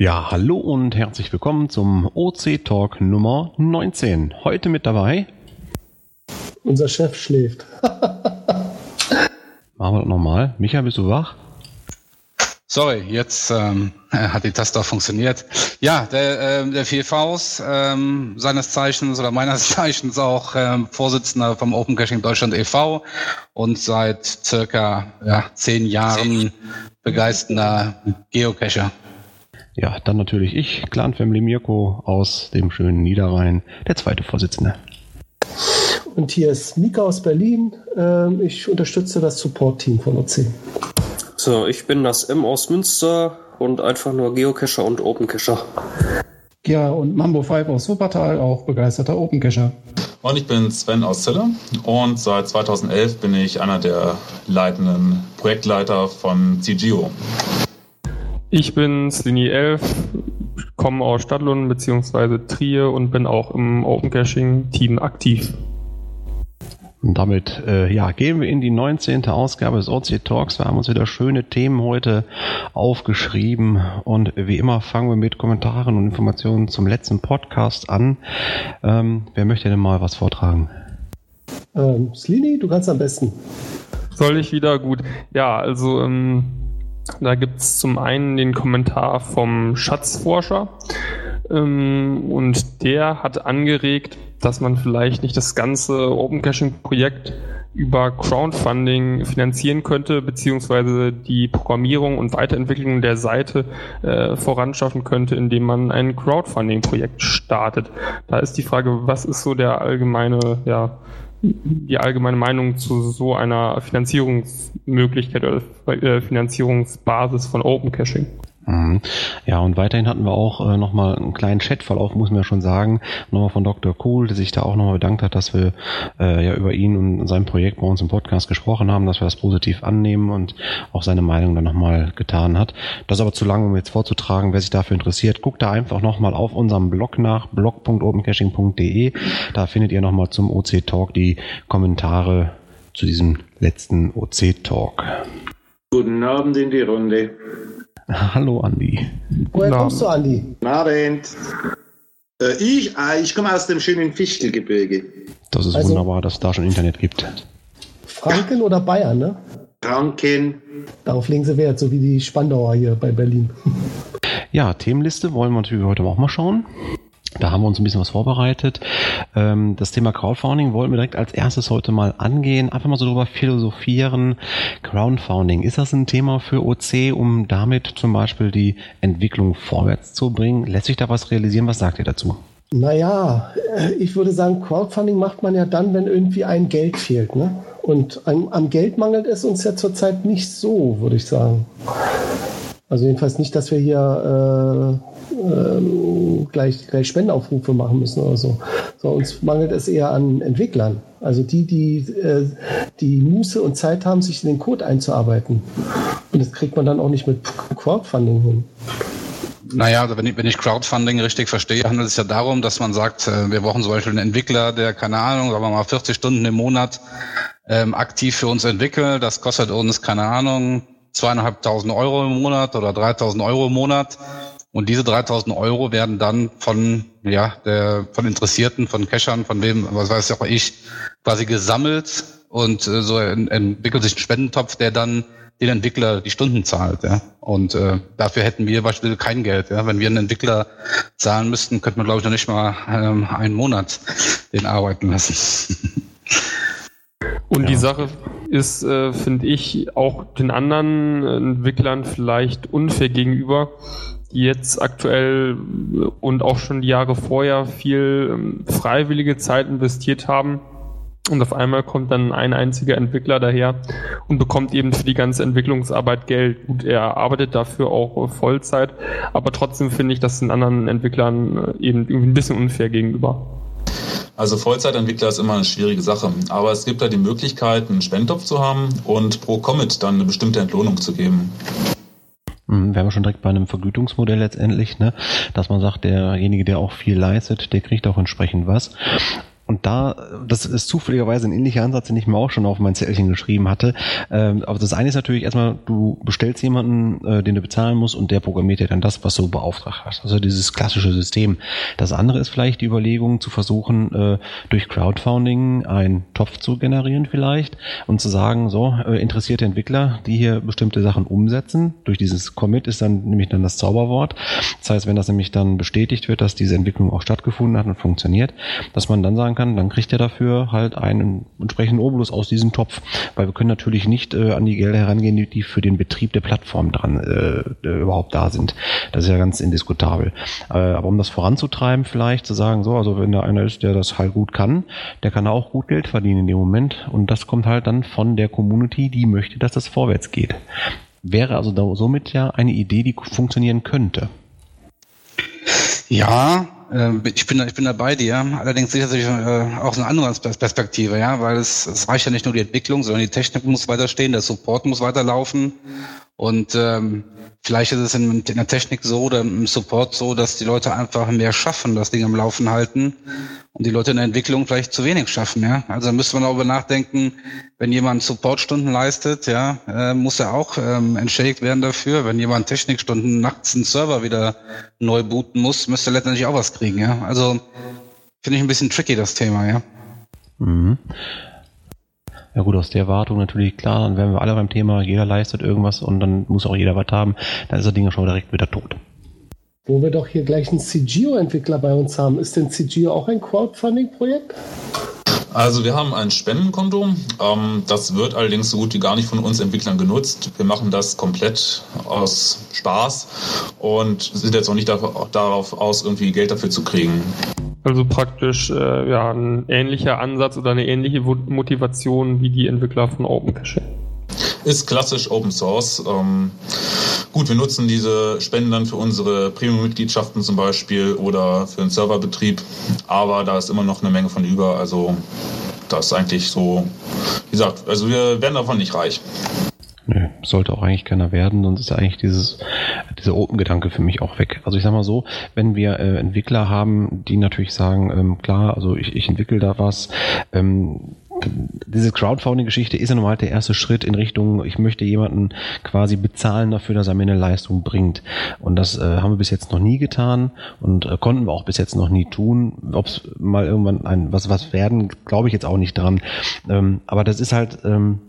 Ja, hallo und herzlich willkommen zum OC Talk Nummer 19. Heute mit dabei. Unser Chef schläft. Machen wir das nochmal. Micha, bist du wach? Sorry, jetzt ähm, hat die Taste auch funktioniert. Ja, der, äh, der vier Vs, ähm, seines Zeichens oder meines Zeichens auch ähm, Vorsitzender vom Open Caching Deutschland e.V. und seit circa ja, zehn Jahren begeisternder Geocacher. Ja, dann natürlich ich, Clan Family Mirko aus dem schönen Niederrhein, der zweite Vorsitzende. Und hier ist Mika aus Berlin. Ähm, ich unterstütze das Support-Team von OC. So, ich bin das M aus Münster und einfach nur Geocacher und Opencacher. Ja, und Mambo 5 aus Wuppertal, auch begeisterter Opencacher. Und ich bin Sven aus Celle und seit 2011 bin ich einer der leitenden Projektleiter von CGO. Ich bin Slini 11, komme aus Stadlund bzw. Trier und bin auch im Open Caching Team aktiv. Und damit äh, ja, gehen wir in die 19. Ausgabe des OC Talks. Wir haben uns wieder schöne Themen heute aufgeschrieben und wie immer fangen wir mit Kommentaren und Informationen zum letzten Podcast an. Ähm, wer möchte denn mal was vortragen? Ähm, Slini, du kannst am besten. Soll ich wieder? Gut. Ja, also ähm, da gibt es zum einen den Kommentar vom Schatzforscher ähm, und der hat angeregt, dass man vielleicht nicht das ganze Open Caching Projekt über Crowdfunding finanzieren könnte, beziehungsweise die Programmierung und Weiterentwicklung der Seite äh, voranschaffen könnte, indem man ein Crowdfunding-Projekt startet. Da ist die Frage, was ist so der allgemeine, ja, die allgemeine Meinung zu so einer Finanzierungsmöglichkeit oder äh, Finanzierungsbasis von Open Caching? Mhm. Ja, und weiterhin hatten wir auch äh, nochmal einen kleinen Chatverlauf, muss man ja schon sagen, nochmal von Dr. Cool, der sich da auch nochmal bedankt hat, dass wir äh, ja über ihn und sein Projekt bei uns im Podcast gesprochen haben, dass wir das positiv annehmen und auch seine Meinung dann nochmal getan hat. Das ist aber zu lang, um jetzt vorzutragen. Wer sich dafür interessiert, guckt da einfach nochmal auf unserem Blog nach, blog.opencaching.de. Da findet ihr nochmal zum OC Talk die Kommentare zu diesem letzten OC Talk. Guten Abend in die Runde. Hallo Andi. Woher kommst du, Andi? Guten Abend. Äh, ich, äh, ich komme aus dem schönen Fichtelgebirge. Das ist Also- wunderbar, dass es da schon Internet gibt. Franken oder Bayern, ne? Franken. Darauf legen sie Wert, so wie die Spandauer hier bei Berlin. Ja, Themenliste wollen wir natürlich heute auch mal schauen. Da haben wir uns ein bisschen was vorbereitet. Ähm, das Thema Crowdfunding wollten wir direkt als erstes heute mal angehen. Einfach mal so drüber philosophieren. Crowdfunding, ist das ein Thema für OC, um damit zum Beispiel die Entwicklung vorwärts zu bringen? Lässt sich da was realisieren? Was sagt ihr dazu? Naja, äh, ich würde sagen, Crowdfunding macht man ja dann, wenn irgendwie ein Geld fehlt. Ne? Und am, Geld mangelt es uns ja zurzeit nicht so, würde ich sagen. Also jedenfalls nicht, dass wir hier äh, ähm, gleich, gleich Spendenaufrufe machen müssen oder so. so. Uns mangelt es eher an Entwicklern. Also die, die äh, die Muße und Zeit haben, sich in den Code einzuarbeiten. Und das kriegt man dann auch nicht mit Crowdfunding hin. Naja, also wenn ich, wenn ich Crowdfunding richtig verstehe, handelt es ja darum, dass man sagt, äh, wir brauchen zum Beispiel einen Entwickler, der, keine Ahnung, sagen wir mal 40 Stunden im Monat ähm, aktiv für uns entwickelt. Das kostet uns, keine Ahnung, zweieinhalbtausend Euro im Monat oder 3000 Euro im Monat. Und diese 3000 Euro werden dann von, ja, der, von Interessierten, von Cachern, von wem, was weiß auch ich, quasi gesammelt und äh, so en- entwickelt sich ein Spendentopf, der dann den Entwickler die Stunden zahlt, ja. Und äh, dafür hätten wir beispielsweise kein Geld, ja. Wenn wir einen Entwickler zahlen müssten, könnte man glaube ich noch nicht mal ähm, einen Monat den arbeiten lassen. Und Ja. die Sache ist, äh, finde ich, auch den anderen Entwicklern vielleicht unfair gegenüber, die jetzt aktuell äh, und auch schon die Jahre vorher viel ähm, freiwillige Zeit investiert haben. Und auf einmal kommt dann ein einziger Entwickler daher und bekommt eben für die ganze Entwicklungsarbeit Geld. Gut, er arbeitet dafür auch äh, Vollzeit, aber trotzdem finde ich das den anderen Entwicklern äh, eben irgendwie ein bisschen unfair gegenüber. Also Vollzeitentwickler ist immer eine schwierige Sache. Aber es gibt da die Möglichkeit, einen Spendtopf zu haben und pro Commit dann eine bestimmte Entlohnung zu geben. Mhm, Wären wir schon direkt bei einem Vergütungsmodell letztendlich, ne? dass man sagt, derjenige, der auch viel leistet, der kriegt auch entsprechend was. Und da, das ist zufälligerweise ein ähnlicher Ansatz, den ich mir auch schon auf mein Zettelchen geschrieben hatte. Ähm, aber das eine ist natürlich erstmal, du bestellst jemanden, äh, den du bezahlen musst und der programmiert dir dann das, was du beauftragt hast. Also dieses klassische System. Das andere ist vielleicht die Überlegung zu versuchen, äh, durch Crowdfunding einen Topf zu generieren vielleicht und zu sagen, so, äh, interessierte Entwickler, die hier bestimmte Sachen umsetzen. Durch dieses Commit ist dann nämlich dann das Zauberwort. Das heißt, wenn das nämlich dann bestätigt wird, dass diese Entwicklung auch stattgefunden hat und funktioniert, dass man dann sagen kann, dann kriegt er dafür halt einen entsprechenden Obolus aus diesem Topf. Weil wir können natürlich nicht äh, an die Gelder herangehen, die, die für den Betrieb der Plattform dran äh, überhaupt da sind. Das ist ja ganz indiskutabel. Äh, aber um das voranzutreiben, vielleicht zu sagen, so, also wenn da einer ist, der das halt gut kann, der kann auch gut Geld verdienen in dem Moment. Und das kommt halt dann von der Community, die möchte, dass das vorwärts geht. Wäre also somit ja eine Idee, die funktionieren könnte. Ja, äh, ich bin, ich bin da bei dir. Allerdings sehe ich äh, auch eine andere Perspektive, ja, weil es, es reicht ja nicht nur die Entwicklung, sondern die Technik muss weiterstehen, der Support muss weiterlaufen. Und ähm, vielleicht ist es in, in, der Technik so oder im Support so, dass die Leute einfach mehr schaffen, das Ding am Laufen halten und die Leute in der Entwicklung vielleicht zu wenig schaffen. Ja, also müsste man darüber nachdenken, wenn jemand Supportstunden leistet, ja, äh, muss er auch ähm, entschädigt werden dafür. Wenn jemand Technikstunden nachts einen Server wieder neu booten muss, müsste er letztendlich auch was kriegen. Ja, also finde ich ein bisschen tricky das Thema. Ja. Mhm. Ja gut, aus der Wartung natürlich klar, dann wären wir alle beim Thema, jeder leistet irgendwas und dann muss auch jeder was haben, dann ist das Ding schon direkt wieder tot. Wo wir doch hier gleich einen CGO-Entwickler bei uns haben. Ist denn CGO auch ein Crowdfunding-Projekt? Also wir haben ein Spendenkonto. Ähm, das wird allerdings so gut wie gar nicht von uns Entwicklern genutzt. Wir machen das komplett aus Spaß und sind jetzt auch nicht darauf aus, irgendwie Geld dafür zu kriegen. Also praktisch äh, ja, ein ähnlicher Ansatz oder eine ähnliche Motivation wie die Entwickler von OpenCaching. Ist klassisch Open Source. Ähm, gut, wir nutzen diese Spenden dann für unsere Premium-Mitgliedschaften zum Beispiel oder für den Serverbetrieb, aber da ist immer noch eine Menge von über. Also das ist eigentlich so, wie gesagt, also wir werden davon nicht reich. Nö, sollte auch eigentlich keiner werden, sonst ist ja eigentlich dieses, dieser Open-Gedanke für mich auch weg. Also ich sag mal so, wenn wir äh, Entwickler haben, die natürlich sagen, ähm, klar, also ich, ich entwickle da was, ähm, diese Crowdfunding-Geschichte ist ja normal der erste Schritt in Richtung, ich möchte jemanden quasi bezahlen dafür, dass er mir eine Leistung bringt. Und das äh, haben wir bis jetzt noch nie getan und äh, konnten wir auch bis jetzt noch nie tun. Ob es mal irgendwann ein was was werden, glaube ich jetzt auch nicht dran. Ähm, aber das ist halt ähm,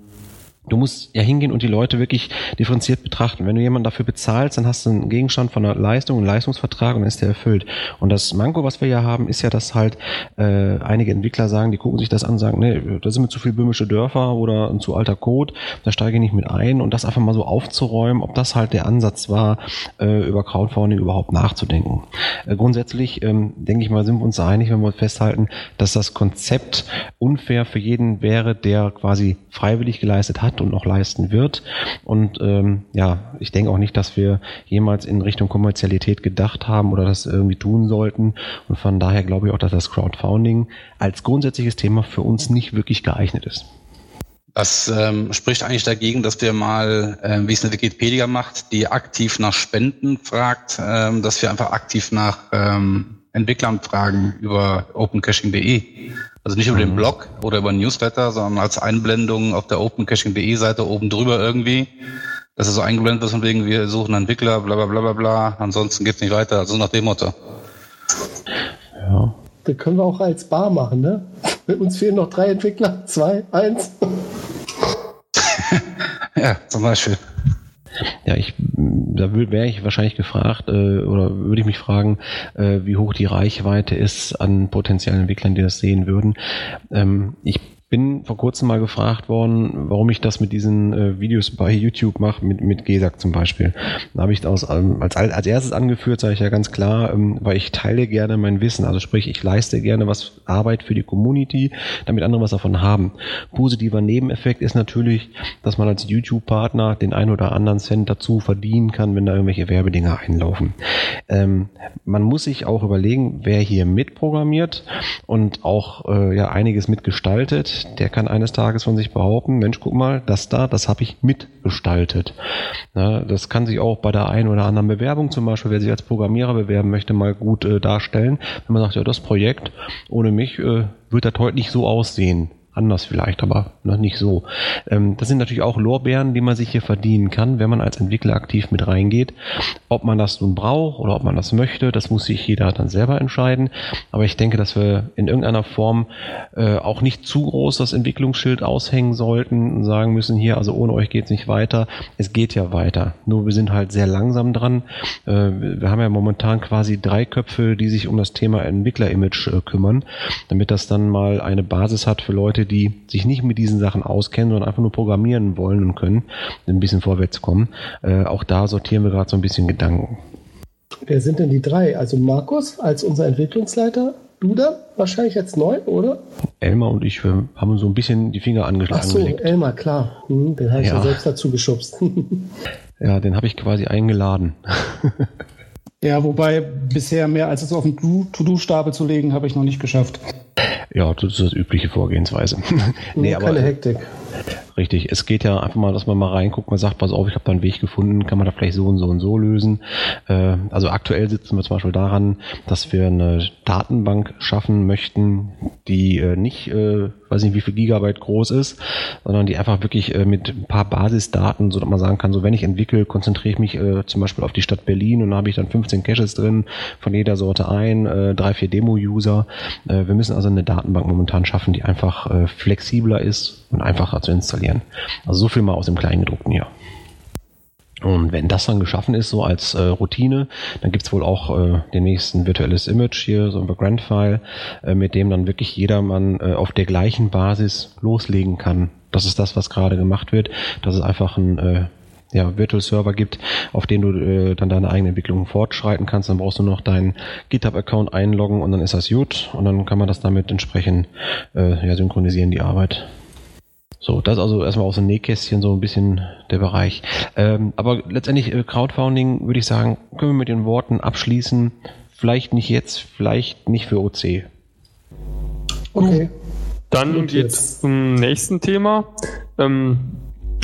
Du musst ja hingehen und die Leute wirklich differenziert betrachten. Wenn du jemanden dafür bezahlst, dann hast du einen Gegenstand von einer Leistung, einen Leistungsvertrag und dann ist der erfüllt. Und das Manko, was wir ja haben, ist ja, dass halt äh, einige Entwickler sagen, die gucken sich das an, sagen, nee, da sind mir zu viel böhmische Dörfer oder ein zu alter Code, da steige ich nicht mit ein und das einfach mal so aufzuräumen, ob das halt der Ansatz war, äh, über Crowdfunding überhaupt nachzudenken. Äh, grundsätzlich ähm, denke ich mal, sind wir uns einig, wenn wir festhalten, dass das Konzept unfair für jeden wäre, der quasi freiwillig geleistet hat und noch leisten wird. Und ähm, ja, ich denke auch nicht, dass wir jemals in Richtung Kommerzialität gedacht haben oder das irgendwie tun sollten. Und von daher glaube ich auch, dass das Crowdfunding als grundsätzliches Thema für uns nicht wirklich geeignet ist. Das ähm, spricht eigentlich dagegen, dass wir mal, äh, wie es eine Wikipedia macht, die aktiv nach Spenden fragt, ähm, dass wir einfach aktiv nach ähm, Entwicklern fragen über opencaching.de. Also nicht über mhm. den Blog oder über Newsletter, sondern als Einblendung auf der opencaching.de Seite oben drüber irgendwie. Das ist so eingeblendet ist von wegen, wir suchen Entwickler, bla bla bla bla bla, ansonsten geht's nicht weiter. Also nach dem Motto. Ja. Das können wir auch als Bar machen, ne? Uns fehlen noch drei Entwickler. Zwei, eins. ja, zum Beispiel. Ja, ich, da wäre ich wahrscheinlich gefragt äh, oder würde ich mich fragen, äh, wie hoch die Reichweite ist an potenziellen Entwicklern, die das sehen würden. Ähm, ich bin vor kurzem mal gefragt worden, warum ich das mit diesen äh, Videos bei YouTube mache, mit, mit GESAC zum Beispiel. Da habe ich das ähm, als, als erstes angeführt, sage ich ja ganz klar, ähm, weil ich teile gerne mein Wissen. Also sprich, ich leiste gerne was Arbeit für die Community, damit andere was davon haben. Positiver Nebeneffekt ist natürlich, dass man als YouTube-Partner den ein oder anderen Cent dazu verdienen kann, wenn da irgendwelche Werbedinger einlaufen. Ähm, man muss sich auch überlegen, wer hier mitprogrammiert und auch äh, ja einiges mitgestaltet der kann eines Tages von sich behaupten, Mensch, guck mal, das da, das habe ich mitgestaltet. Ja, das kann sich auch bei der einen oder anderen Bewerbung zum Beispiel, wer sich als Programmierer bewerben möchte, mal gut äh, darstellen. Wenn man sagt, ja, das Projekt ohne mich äh, wird das heute nicht so aussehen anders vielleicht, aber noch nicht so. Ähm, das sind natürlich auch Lorbeeren, die man sich hier verdienen kann, wenn man als Entwickler aktiv mit reingeht. Ob man das nun braucht oder ob man das möchte, das muss sich jeder dann selber entscheiden. Aber ich denke, dass wir in irgendeiner Form äh, auch nicht zu groß das Entwicklungsschild aushängen sollten und sagen müssen, hier, also ohne euch geht es nicht weiter. Es geht ja weiter. Nur wir sind halt sehr langsam dran. Äh, wir haben ja momentan quasi drei Köpfe, die sich um das Thema Entwickler-Image äh, kümmern, damit das dann mal eine Basis hat für Leute, die sich nicht mit diesen Sachen auskennen, sondern einfach nur programmieren wollen und können, ein bisschen vorwärts kommen. Äh, auch da sortieren wir gerade so ein bisschen Gedanken. Wer sind denn die drei? Also Markus als unser Entwicklungsleiter, du da wahrscheinlich jetzt neu, oder? Elmar und ich wir haben so ein bisschen die Finger angeschlagen. Ach so, angelegt. Elmar, klar. Hm, den habe ich ja. ja selbst dazu geschubst. ja, den habe ich quasi eingeladen. ja, wobei bisher mehr als es auf den To-Do-Stapel zu legen, habe ich noch nicht geschafft. Ja, das ist das übliche Vorgehensweise. nee, aber, keine Hektik. Richtig, es geht ja einfach mal, dass man mal reinguckt, man sagt, pass auf, ich habe da einen Weg gefunden, kann man da vielleicht so und so und so lösen. Äh, also aktuell sitzen wir zum Beispiel daran, dass wir eine Datenbank schaffen möchten, die äh, nicht, äh, weiß nicht wie viel Gigabyte groß ist, sondern die einfach wirklich äh, mit ein paar Basisdaten, so dass man sagen kann, so wenn ich entwickle, konzentriere ich mich zum Beispiel auf die Stadt Berlin und da habe ich dann 15 Caches drin, von jeder Sorte ein, drei, vier Demo-User. Wir müssen also eine Datenbank momentan schaffen, die einfach flexibler ist und einfacher zu installieren. Also so viel mal aus dem Kleingedruckten hier. Und wenn das dann geschaffen ist, so als äh, Routine, dann gibt's wohl auch äh, demnächst ein virtuelles Image hier, so ein Background-File, äh, mit dem dann wirklich jedermann äh, auf der gleichen Basis loslegen kann. Das ist das, was gerade gemacht wird. Das ist einfach ein äh, ja, Virtual Server gibt, auf den du äh, dann deine eigene Entwicklung fortschreiten kannst. Dann brauchst du noch deinen GitHub-Account einloggen und dann ist das gut und dann kann man das damit entsprechend äh, ja, synchronisieren, die Arbeit. So, das also erstmal aus dem Nähkästchen so ein bisschen der Bereich. Ähm, aber letztendlich äh, Crowdfunding würde ich sagen, können wir mit den Worten abschließen. Vielleicht nicht jetzt, vielleicht nicht für OC. Okay. Dann geht's zum nächsten Thema. Ähm,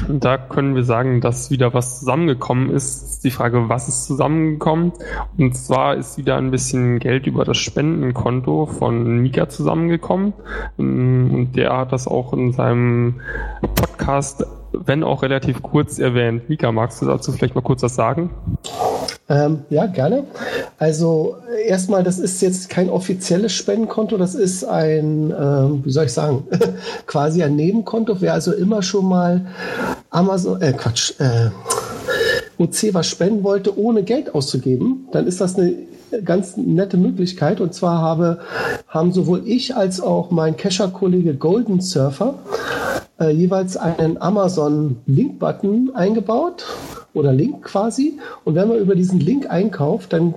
da können wir sagen, dass wieder was zusammengekommen ist. Die Frage, was ist zusammengekommen? Und zwar ist wieder ein bisschen Geld über das Spendenkonto von Mika zusammengekommen. Und der hat das auch in seinem Podcast, wenn auch relativ kurz erwähnt. Mika, magst du dazu vielleicht mal kurz was sagen? Ähm, ja, gerne. Also erstmal, das ist jetzt kein offizielles Spendenkonto, das ist ein, ähm, wie soll ich sagen, quasi ein Nebenkonto. Wer also immer schon mal Amazon, äh, Quatsch, äh, OC was spenden wollte, ohne Geld auszugeben, dann ist das eine ganz nette Möglichkeit. Und zwar habe, haben sowohl ich als auch mein Kescher-Kollege Golden Surfer äh, jeweils einen Amazon-Link-Button eingebaut oder Link quasi. Und wenn man über diesen Link einkauft, dann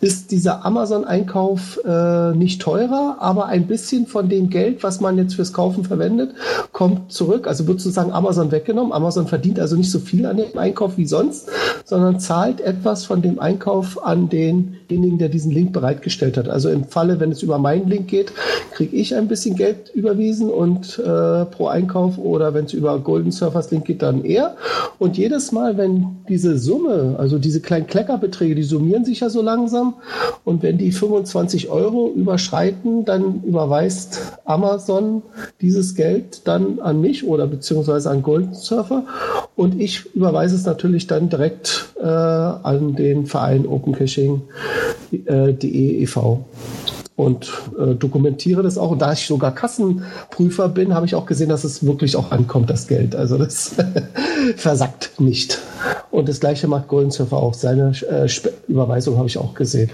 ist dieser Amazon-Einkauf äh, nicht teurer, aber ein bisschen von dem Geld, was man jetzt fürs Kaufen verwendet, kommt zurück. Also wird sozusagen Amazon weggenommen. Amazon verdient also nicht so viel an dem Einkauf wie sonst, sondern zahlt etwas von dem Einkauf an denjenigen, der diesen Link bereitgestellt hat. Also im Falle, wenn es über meinen Link geht, kriege ich ein bisschen Geld überwiesen und äh, pro Einkauf oder wenn es über Golden Surfers Link geht, dann eher. Und jedes Mal, wenn diese Summe, also diese kleinen Kleckerbeträge, die summieren sich ja so langsam, und wenn die 25 Euro überschreiten, dann überweist Amazon dieses Geld dann an mich oder beziehungsweise an Golden Surfer. Und ich überweise es natürlich dann direkt äh, an den Verein OpenCaching.de äh, e.V und äh, dokumentiere das auch. Und da ich sogar Kassenprüfer bin, habe ich auch gesehen, dass es wirklich auch ankommt, das Geld. Also das versackt nicht. Und das gleiche macht Golden Surfer auch. Seine äh, Überweisung habe ich auch gesehen.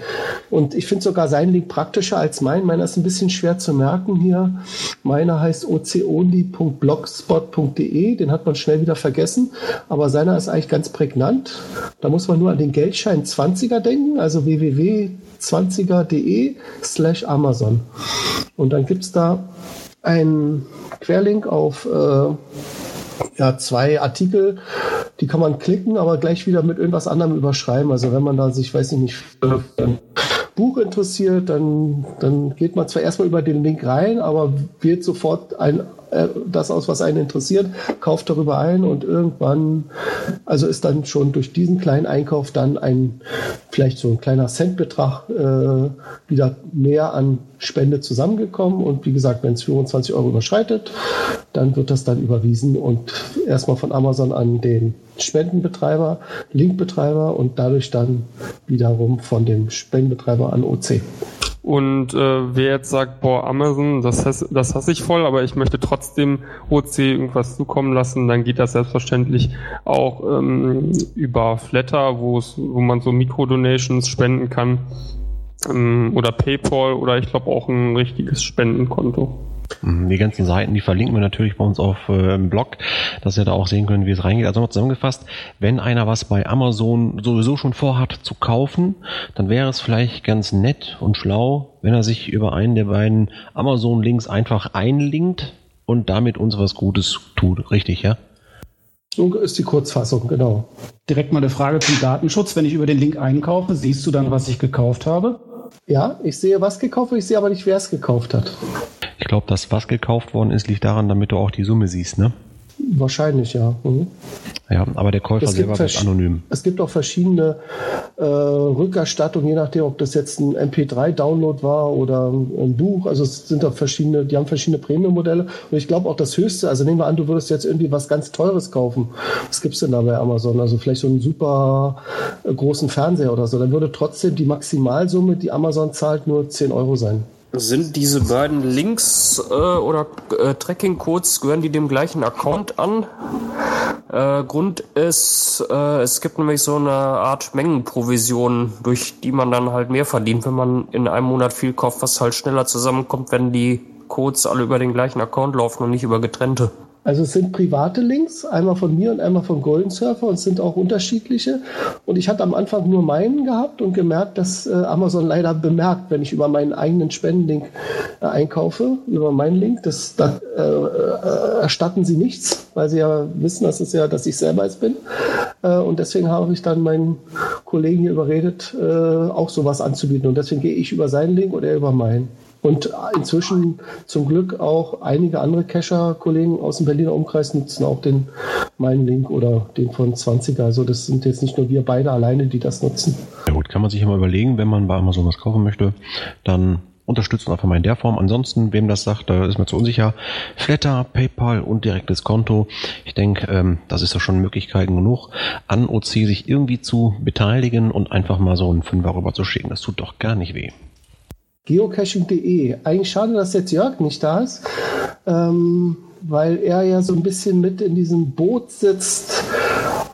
Und ich finde sogar seinen Link praktischer als mein. Meiner ist ein bisschen schwer zu merken hier. Meiner heißt oconly.blogspot.de. Den hat man schnell wieder vergessen. Aber seiner ist eigentlich ganz prägnant. Da muss man nur an den Geldschein 20er denken, also www.20er.de slash Amazon. Und dann gibt es da einen Querlink auf äh, ja, zwei Artikel, die kann man klicken, aber gleich wieder mit irgendwas anderem überschreiben. Also wenn man da sich, weiß ich nicht, für ein Buch interessiert, dann, dann geht man zwar erstmal über den Link rein, aber wird sofort ein äh, das aus, was einen interessiert, kauft darüber ein und irgendwann, also ist dann schon durch diesen kleinen Einkauf dann ein, vielleicht so ein kleiner Centbetrag äh, wieder mehr an Spende zusammengekommen und wie gesagt, wenn es 25 Euro überschreitet, dann wird das dann überwiesen und erstmal von Amazon an den Spendenbetreiber, Linkbetreiber und dadurch dann wiederum von dem Spendenbetreiber an OC. Und äh, wer jetzt sagt, boah, Amazon, das, hasse, das hasse ich voll, aber ich möchte trotzdem OC irgendwas zukommen lassen, dann geht das selbstverständlich auch ähm, über Flatter, wo man so Mikrodonations spenden kann. Ähm, oder PayPal oder ich glaube auch ein richtiges Spendenkonto. Mhm, die ganzen Seiten, die verlinken wir natürlich bei uns auf äh, Blog, dass ihr da auch sehen könnt, wie es reingeht. Also nochmal zusammengefasst, wenn einer was bei Amazon sowieso schon vorhat zu kaufen, dann wäre es vielleicht ganz nett und schlau, wenn er sich über einen der beiden Amazon-Links einfach einlinkt und damit uns was Gutes tut. Richtig, ja? So ist die Kurzfassung, genau. Direkt mal eine Frage zum Datenschutz. Wenn ich über den Link einkaufe, siehst du dann, was ich gekauft habe? Ja, ich sehe, was gekauft wird, ich sehe aber nicht, wer es gekauft hat. Ich glaube, dass was gekauft worden ist, liegt daran, damit du auch die Summe siehst, ne? Wahrscheinlich, ja. Mhm. Ja, aber der Käufer selber ist anonym. Es gibt auch verschiedene äh, Rückerstattungen, je nachdem, ob das jetzt ein MP3-Download war oder ein Buch. Also es sind auch verschiedene, die haben verschiedene Premium-Modelle. Und ich glaube auch das höchste, also nehmen wir an, du würdest jetzt irgendwie was ganz Teures kaufen. Was gibt es denn da bei Amazon? Also vielleicht so einen super äh, großen Fernseher oder so. Dann würde trotzdem die Maximalsumme, die Amazon zahlt, nur 10 Euro sein. Sind diese beiden Links äh, oder äh, Tracking-Codes, gehören die dem gleichen Account an? Äh, Grund ist, äh, es gibt nämlich so eine Art Mengenprovision, durch die man dann halt mehr verdient, wenn man in einem Monat viel kauft, was halt schneller zusammenkommt, wenn die Codes alle über den gleichen Account laufen und nicht über getrennte. Also es sind private Links, einmal von mir und einmal von Golden Surfer und es sind auch unterschiedliche. Und ich hatte am Anfang nur meinen gehabt und gemerkt, dass äh, Amazon leider bemerkt, wenn ich über meinen eigenen Spendenlink äh, einkaufe, über meinen Link, das, da äh, äh, erstatten sie nichts, weil sie ja wissen, dass es ja, dass ich selber es bin. Äh, und deswegen habe ich dann meinen Kollegen hier überredet, äh, auch sowas anzubieten. Und deswegen gehe ich über seinen Link oder er über meinen. Und inzwischen zum Glück auch einige andere Cacher-Kollegen aus dem Berliner Umkreis nutzen auch den meinen Link oder den von 20er. Also das sind jetzt nicht nur wir beide alleine, die das nutzen. Ja gut, kann man sich immer überlegen, wenn man bei Amazon was kaufen möchte, dann unterstützen einfach mal in der Form. Ansonsten, wem das sagt, da ist mir zu unsicher. Flatter, PayPal und direktes Konto. Ich denke, ähm, das ist ja schon Möglichkeiten genug, an OC sich irgendwie zu beteiligen und einfach mal so einen Fünfer rüber zu schicken. Das tut doch gar nicht weh geocaching.de. Eigentlich schade, dass jetzt Jörg nicht da ist, ähm, weil er ja so ein bisschen mit in diesem Boot sitzt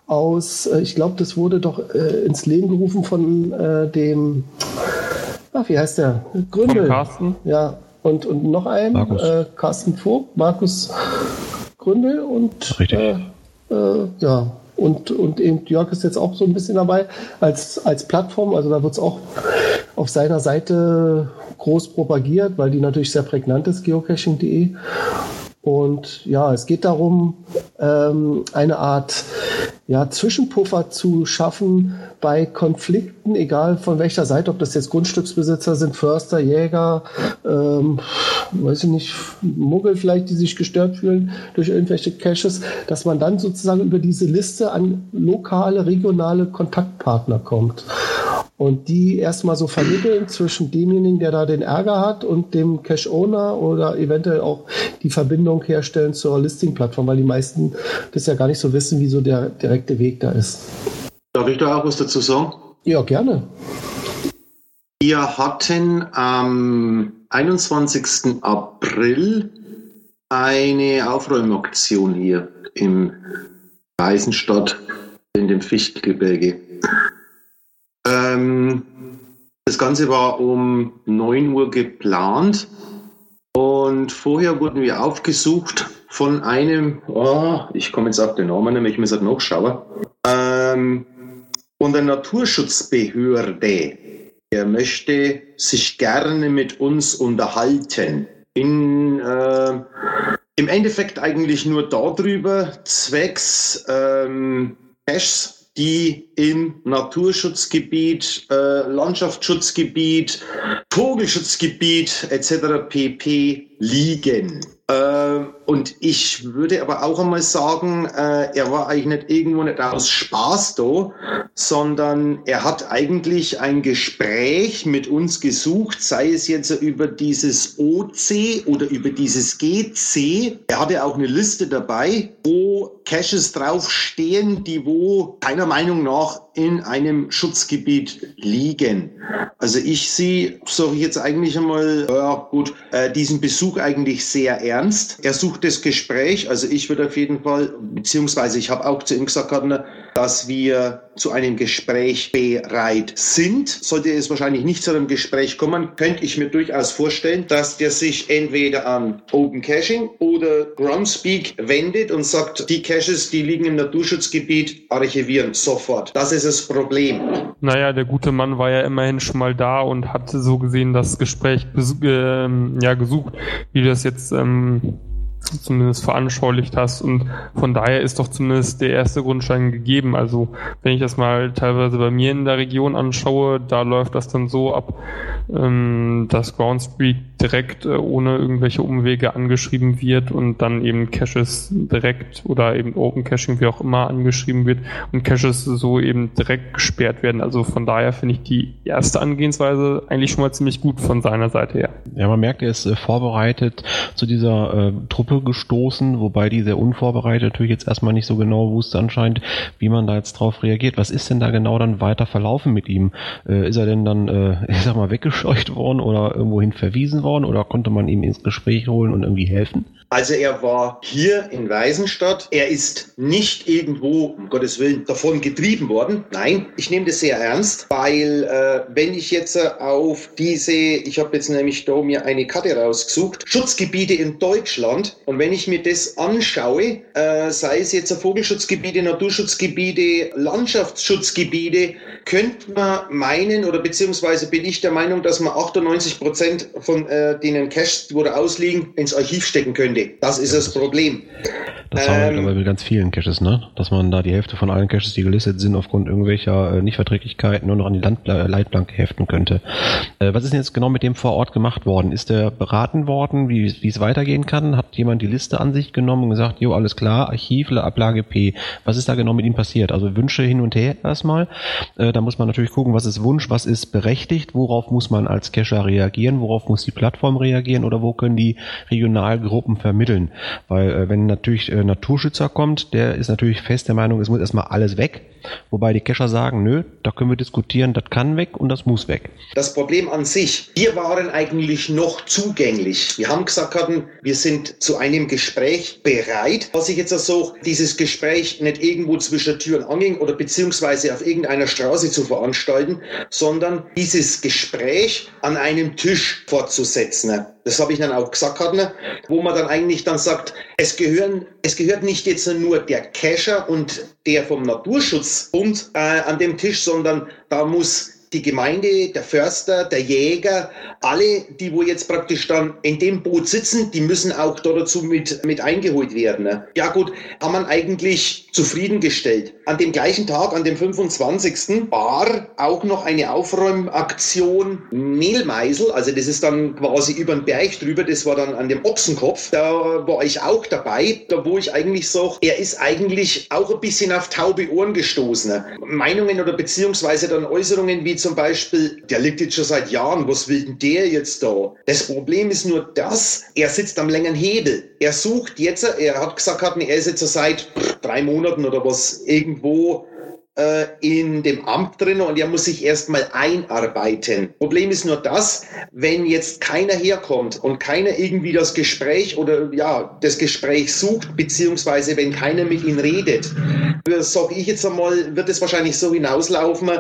aus, äh, ich glaube, das wurde doch äh, ins Leben gerufen von äh, dem, ach, wie heißt der? Gründel. Von Carsten. Ja, und, und noch einem, Markus. Äh, Carsten Vogt, Markus Gründel und Richtig. Äh, äh, ja, und, und eben Jörg ist jetzt auch so ein bisschen dabei als, als Plattform. Also da wird es auch auf seiner Seite groß propagiert, weil die natürlich sehr prägnant ist, geocaching.de. Und ja, es geht darum, ähm, eine Art ja, Zwischenpuffer zu schaffen bei Konflikten, egal von welcher Seite, ob das jetzt Grundstücksbesitzer sind, Förster, Jäger, ähm, weiß ich nicht, Muggel vielleicht, die sich gestört fühlen durch irgendwelche Caches, dass man dann sozusagen über diese Liste an lokale, regionale Kontaktpartner kommt und die erstmal so vermitteln zwischen demjenigen, der da den Ärger hat und dem Cache-Owner oder eventuell auch die Verbindung herstellen zur Listing-Plattform, weil die meisten das ja gar nicht so wissen, wie so der direkte Weg da ist. Darf ich da auch was dazu sagen? Ja, gerne. Wir hatten am 21. April eine Aufräumaktion hier im Eisenstadt in dem Fichtelgebirge. Ähm, das Ganze war um 9 Uhr geplant und vorher wurden wir aufgesucht von einem, oh, ich komme jetzt auf den Namen nämlich, ich muss halt nachschauen, ähm, von der Naturschutzbehörde. Er möchte sich gerne mit uns unterhalten. In, äh, Im Endeffekt eigentlich nur darüber, zwecks ähm, Caches die im Naturschutzgebiet, äh, Landschaftsschutzgebiet, Vogelschutzgebiet etc. pp. Liegen. Äh, und ich würde aber auch einmal sagen, äh, er war eigentlich nicht irgendwo nicht aus Spaß da, sondern er hat eigentlich ein Gespräch mit uns gesucht, sei es jetzt über dieses OC oder über dieses GC. Er hatte auch eine Liste dabei, wo Caches draufstehen, die wo keiner Meinung nach in einem Schutzgebiet liegen. Also ich sehe, sage ich jetzt eigentlich einmal, ja gut, äh, diesen Besuch eigentlich sehr ernst. Er sucht das Gespräch, also ich würde auf jeden Fall, beziehungsweise ich habe auch zu ihm gesagt, dass wir zu einem Gespräch bereit sind. Sollte es wahrscheinlich nicht zu einem Gespräch kommen, könnte ich mir durchaus vorstellen, dass der sich entweder an Open Caching oder Groundspeak wendet und sagt, die Caches, die liegen im Naturschutzgebiet, archivieren sofort. Das ist das Problem. Naja, der gute Mann war ja immerhin schon mal da und hat so gesehen das Gespräch äh, ja, gesucht, wie das jetzt ähm, zumindest veranschaulicht hast. Und von daher ist doch zumindest der erste Grundstein gegeben. Also wenn ich das mal teilweise bei mir in der Region anschaue, da läuft das dann so ab, ähm, dass Groundspeak direkt äh, ohne irgendwelche Umwege angeschrieben wird und dann eben Caches direkt oder eben Open Caching, wie auch immer, angeschrieben wird und Caches so eben direkt gesperrt werden. Also von daher finde ich die erste Angehensweise eigentlich schon mal ziemlich gut von seiner Seite her. Ja, man merkt, er ist äh, vorbereitet zu dieser äh, Truppe gestoßen, wobei die sehr unvorbereitet natürlich jetzt erstmal nicht so genau wusste anscheinend, wie man da jetzt drauf reagiert. Was ist denn da genau dann weiter verlaufen mit ihm? Äh, ist er denn dann, äh, ich sag mal, weggescheucht worden oder irgendwohin verwiesen worden oder konnte man ihm ins Gespräch holen und irgendwie helfen? Also er war hier in Weisenstadt. Er ist nicht irgendwo, um Gottes Willen, davon getrieben worden. Nein, ich nehme das sehr ernst, weil äh, wenn ich jetzt äh, auf diese, ich habe jetzt nämlich da mir eine Karte rausgesucht, Schutzgebiete in Deutschland und wenn ich mir das anschaue, äh, sei es jetzt Vogelschutzgebiete, Naturschutzgebiete, Landschaftsschutzgebiete, könnte man meinen oder beziehungsweise bin ich der Meinung, dass man 98 Prozent von äh, denen Cash, wo da ausliegen, ins Archiv stecken könnte. Das ist das Problem. Das haben wir ähm, mit ganz vielen Caches, ne? Dass man da die Hälfte von allen Caches, die gelistet sind, aufgrund irgendwelcher äh, Nichtverträglichkeiten nur noch an die Landpla Leitplanke heften könnte. Äh, was ist denn jetzt genau mit dem vor Ort gemacht worden? Ist der beraten worden, wie, wie es weitergehen kann? Hat jemand die Liste an sich genommen und gesagt, jo, alles klar, Archiv, Ablage P. Was ist da genau mit ihm passiert? Also Wünsche hin und her erstmal. Äh, da muss man natürlich gucken, was ist Wunsch, was ist berechtigt, worauf muss man als Cacher reagieren, worauf muss die Plattform reagieren oder wo können die Regionalgruppen vermitteln? Weil äh, wenn natürlich äh, Naturschützer kommt, der ist natürlich fest der Meinung, es muss erstmal alles weg. Wobei die Cacher sagen, nö, da können wir diskutieren, das kann weg und das muss weg. Das Problem an sich, wir waren eigentlich noch zugänglich. Wir haben gesagt hatten, wir sind zu einem Gespräch bereit. Was ich jetzt so, dieses Gespräch nicht irgendwo zwischen Tür und Angel oder beziehungsweise auf irgendeiner Straße zu veranstalten, sondern dieses Gespräch an einem Tisch fortzusetzen. Das habe ich dann auch gesagt, wo man dann eigentlich dann sagt, es gehören, es gehört nicht jetzt nur der Cacher und der vom Naturschutzbund äh, an dem Tisch, sondern da muss die Gemeinde, der Förster, der Jäger, alle, die wo jetzt praktisch dann in dem Boot sitzen, die müssen auch dazu mit, mit eingeholt werden. Ne? Ja gut, haben man eigentlich zufriedengestellt. An dem gleichen Tag, an dem 25. war auch noch eine Aufräumaktion Mehlmeisel, also das ist dann quasi über den Berg drüber, das war dann an dem Ochsenkopf, da war ich auch dabei, da wo ich eigentlich sage, er ist eigentlich auch ein bisschen auf taube Ohren gestoßen. Ne? Meinungen oder beziehungsweise dann Äußerungen wie zum Beispiel, der liegt jetzt schon seit Jahren, was will denn der jetzt da? Das Problem ist nur das, er sitzt am längeren Hebel. Er sucht jetzt, er hat gesagt, er ist jetzt seit drei Monaten oder was irgendwo äh, in dem Amt drin und er muss sich erstmal einarbeiten. Problem ist nur das, wenn jetzt keiner herkommt und keiner irgendwie das Gespräch oder ja, das Gespräch sucht, beziehungsweise wenn keiner mit ihm redet, sage ich jetzt einmal, wird es wahrscheinlich so hinauslaufen,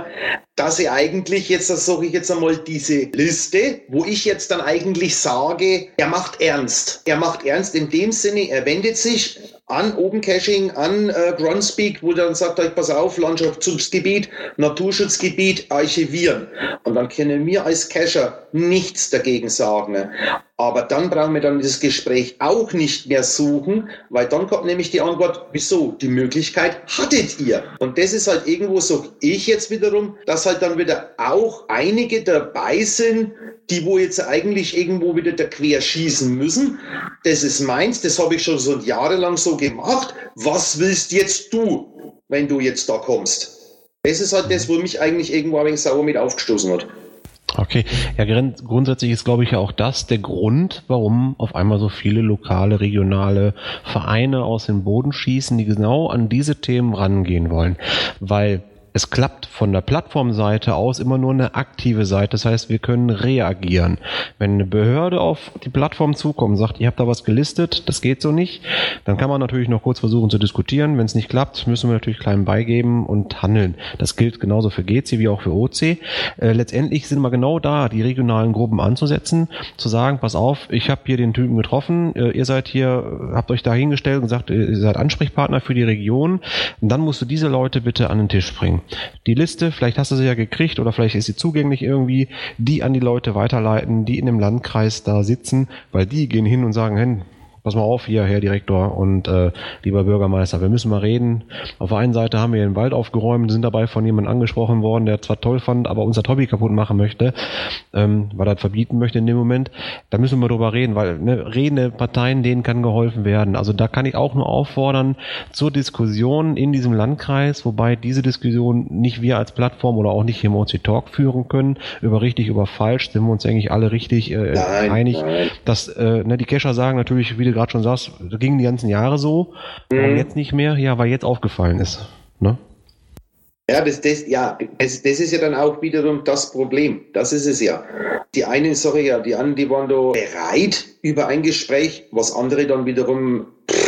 dass er eigentlich jetzt, das sage ich jetzt einmal, diese Liste, wo ich jetzt dann eigentlich sage, er macht ernst. Er macht ernst in dem Sinne, er wendet sich an Open Caching, an äh, Groundspeak, wo dann sagt euch, pass auf, Landschaftsschutzgebiet, Naturschutzgebiet archivieren. Und dann können wir als Cacher nichts dagegen sagen. Aber dann brauchen wir dann das Gespräch auch nicht mehr suchen, weil dann kommt nämlich die Antwort, wieso? Die Möglichkeit hattet ihr. Und das ist halt irgendwo so, ich jetzt wiederum, dass halt dann wieder auch einige dabei sind, die wo jetzt eigentlich irgendwo wieder da quer schießen müssen. Das ist meins, das habe ich schon so jahrelang so gemacht. Was willst jetzt du, wenn du jetzt da kommst? Das ist halt das, wo mich eigentlich irgendwo ein wenig sauer mit aufgestoßen hat. Okay, ja, grundsätzlich ist, glaube ich, ja auch das der Grund, warum auf einmal so viele lokale, regionale Vereine aus dem Boden schießen, die genau an diese Themen rangehen wollen. Weil es klappt von der Plattformseite aus immer nur eine aktive Seite. Das heißt, wir können reagieren. Wenn eine Behörde auf die Plattform zukommt und sagt, ihr habt da was gelistet, das geht so nicht, dann kann man natürlich noch kurz versuchen zu diskutieren. Wenn es nicht klappt, müssen wir natürlich klein beigeben und handeln. Das gilt genauso für GC wie auch für OC. Äh, letztendlich sind wir genau da, die regionalen Gruppen anzusetzen, zu sagen, pass auf, ich habe hier den Typen getroffen, äh, ihr seid hier, habt euch da hingestellt und gesagt, ihr seid Ansprechpartner für die Region. Und dann musst du diese Leute bitte an den Tisch bringen die Liste, vielleicht hast du sie ja gekriegt oder vielleicht ist sie zugänglich irgendwie, die an die Leute weiterleiten, die in dem Landkreis da sitzen, weil die gehen hin und sagen, pass mal auf hier, Herr Direktor und äh, lieber Bürgermeister, wir müssen mal reden. Auf der einen Seite haben wir den Wald aufgeräumt, sind dabei von jemandem angesprochen worden, der zwar toll fand, aber unser Hobby kaputt machen möchte, ähm, weil er das verbieten möchte in dem Moment. Da müssen wir drüber reden, weil ne, redende Parteien, denen kann geholfen werden. Also da kann ich auch nur auffordern zur Diskussion in diesem Landkreis, wobei diese Diskussion nicht wir als Plattform oder auch nicht hier im OC Talk führen können, über richtig, über falsch, sind wir uns eigentlich alle richtig äh, nein, einig, nein. dass äh, ne, die Kescher sagen natürlich wieder gerade schon sagst, das ging die ganzen Jahre so, mhm. jetzt nicht mehr, ja, weil jetzt aufgefallen ist. Ne? Ja, das, das, ja das, das ist ja dann auch wiederum das Problem. Das ist es ja. Die einen, sorry, ja, die anderen, die waren da bereit über ein Gespräch, was andere dann wiederum,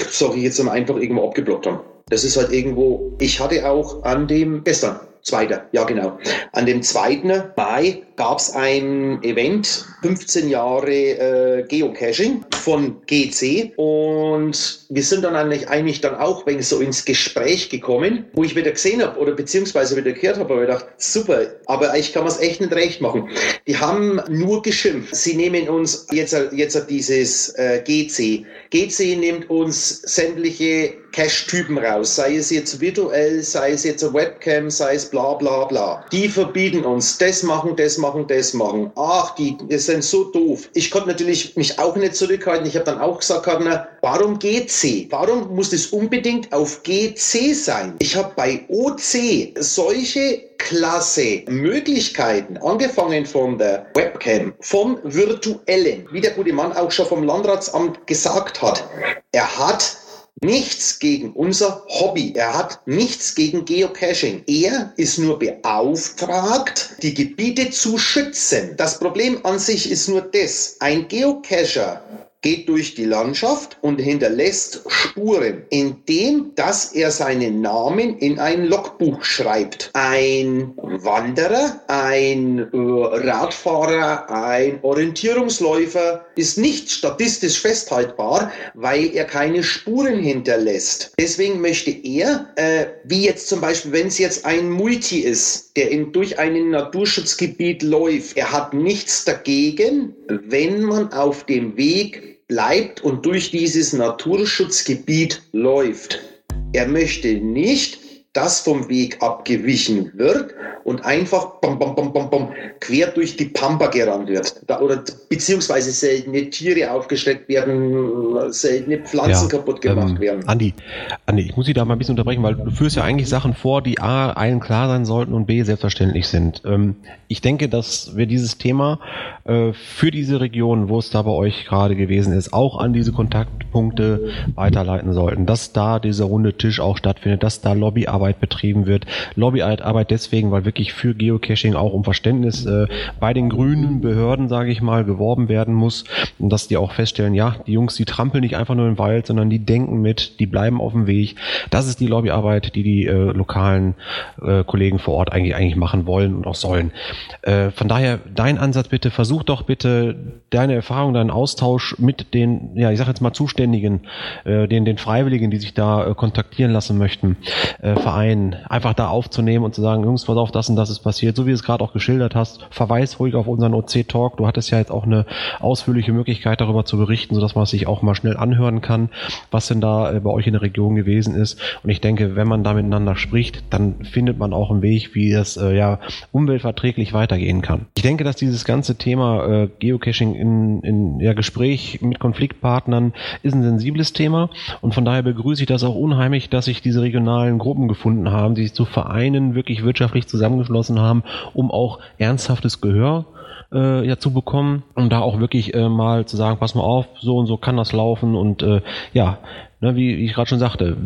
sorry, jetzt einfach irgendwo abgeblockt haben. Das ist halt irgendwo, ich hatte auch an dem gestern Zweiter, ja genau. An dem 2. Mai gab es ein Event, 15 Jahre äh, Geocaching von GC und wir sind dann eigentlich, eigentlich dann auch wenn so ins Gespräch gekommen, wo ich wieder gesehen habe oder beziehungsweise wieder gehört habe, aber ich dachte, super, aber ich kann es echt nicht recht machen. Die haben nur geschimpft. Sie nehmen uns jetzt, jetzt dieses äh, GC. GC nimmt uns sämtliche Cache-Typen raus, sei es jetzt virtuell, sei es jetzt eine Webcam, sei es bla bla bla. Die verbieten uns das machen, das machen, das machen. Ach, die, die sind so doof. Ich konnte natürlich mich auch nicht zurückhalten. Ich habe dann auch gesagt, na, warum GC? Warum muss das unbedingt auf GC sein? Ich habe bei OC solche klasse Möglichkeiten, angefangen von der Webcam, vom virtuellen, wie der gute Mann auch schon vom Landratsamt gesagt hat. Er hat nichts gegen unser Hobby. Er hat nichts gegen Geocaching. Er ist nur beauftragt, die Gebiete zu schützen. Das Problem an sich ist nur das. Ein Geocacher geht durch die Landschaft und hinterlässt Spuren, indem dass er seinen Namen in ein Logbuch schreibt. Ein Wanderer, ein äh, Radfahrer, ein Orientierungsläufer ist nicht statistisch festhaltbar, weil er keine Spuren hinterlässt. Deswegen möchte er, äh, wie jetzt zum Beispiel, wenn es jetzt ein Multi ist, der in, durch ein Naturschutzgebiet läuft, er hat nichts dagegen, wenn man auf dem Weg bleibt und durch dieses Naturschutzgebiet läuft. Er möchte nicht, dass vom Weg abgewichen wird und einfach bom, bom, bom, bom, bom, quer durch die Pampa gerannt wird. Da, oder beziehungsweise seltene Tiere aufgeschreckt werden, seltene Pflanzen ja, kaputt gemacht ähm, werden. Andi, Andi, ich muss Sie da mal ein bisschen unterbrechen, weil du führst ja eigentlich Sachen vor, die A, allen klar sein sollten und B, selbstverständlich sind. Ähm, ich denke, dass wir dieses Thema äh, für diese Region, wo es da bei euch gerade gewesen ist, auch an diese Kontaktpunkte weiterleiten sollten, dass da dieser runde Tisch auch stattfindet, dass da Lobbyarbeit betrieben wird. Lobbyarbeit deswegen, weil wirklich für Geocaching auch um Verständnis äh, bei den grünen Behörden, sage ich mal, geworben werden muss und dass die auch feststellen, ja, die Jungs, die trampeln nicht einfach nur im Wald, sondern die denken mit, die bleiben auf dem Weg. Das ist die Lobbyarbeit, die die äh, lokalen äh, Kollegen vor Ort eigentlich eigentlich machen wollen und auch sollen. Äh, von daher dein Ansatz bitte versuch doch bitte deine Erfahrung, deinen Austausch mit den, ja, ich sag jetzt mal Zuständigen, äh, den, den Freiwilligen, die sich da äh, kontaktieren lassen möchten, äh, Verein einfach da aufzunehmen und zu sagen, Jungs, pass auf, das und das ist passiert, so wie du es gerade auch geschildert hast, verweis ruhig auf unseren OC-Talk. Du hattest ja jetzt auch eine ausführliche Möglichkeit darüber zu berichten, sodass man sich auch mal schnell anhören kann, was denn da äh, bei euch in der Region gewesen ist. Und ich denke, wenn man da miteinander spricht, dann findet man auch einen Weg, wie das äh, ja umweltverträglich weitergehen kann. Ich denke, dass dieses ganze Thema äh, Geocaching in, in ja, Gespräch mit Konfliktpartnern ist ein sensibles Thema und von daher begrüße ich das auch unheimlich, dass sich diese regionalen Gruppen gefunden haben, die sich zu Vereinen wirklich wirtschaftlich zusammengeschlossen haben, um auch ernsthaftes Gehör äh, ja zu bekommen, um da auch wirklich äh, mal zu sagen, pass mal auf, so und so kann das laufen und äh, ja, ne, wie, wie ich gerade schon sagte,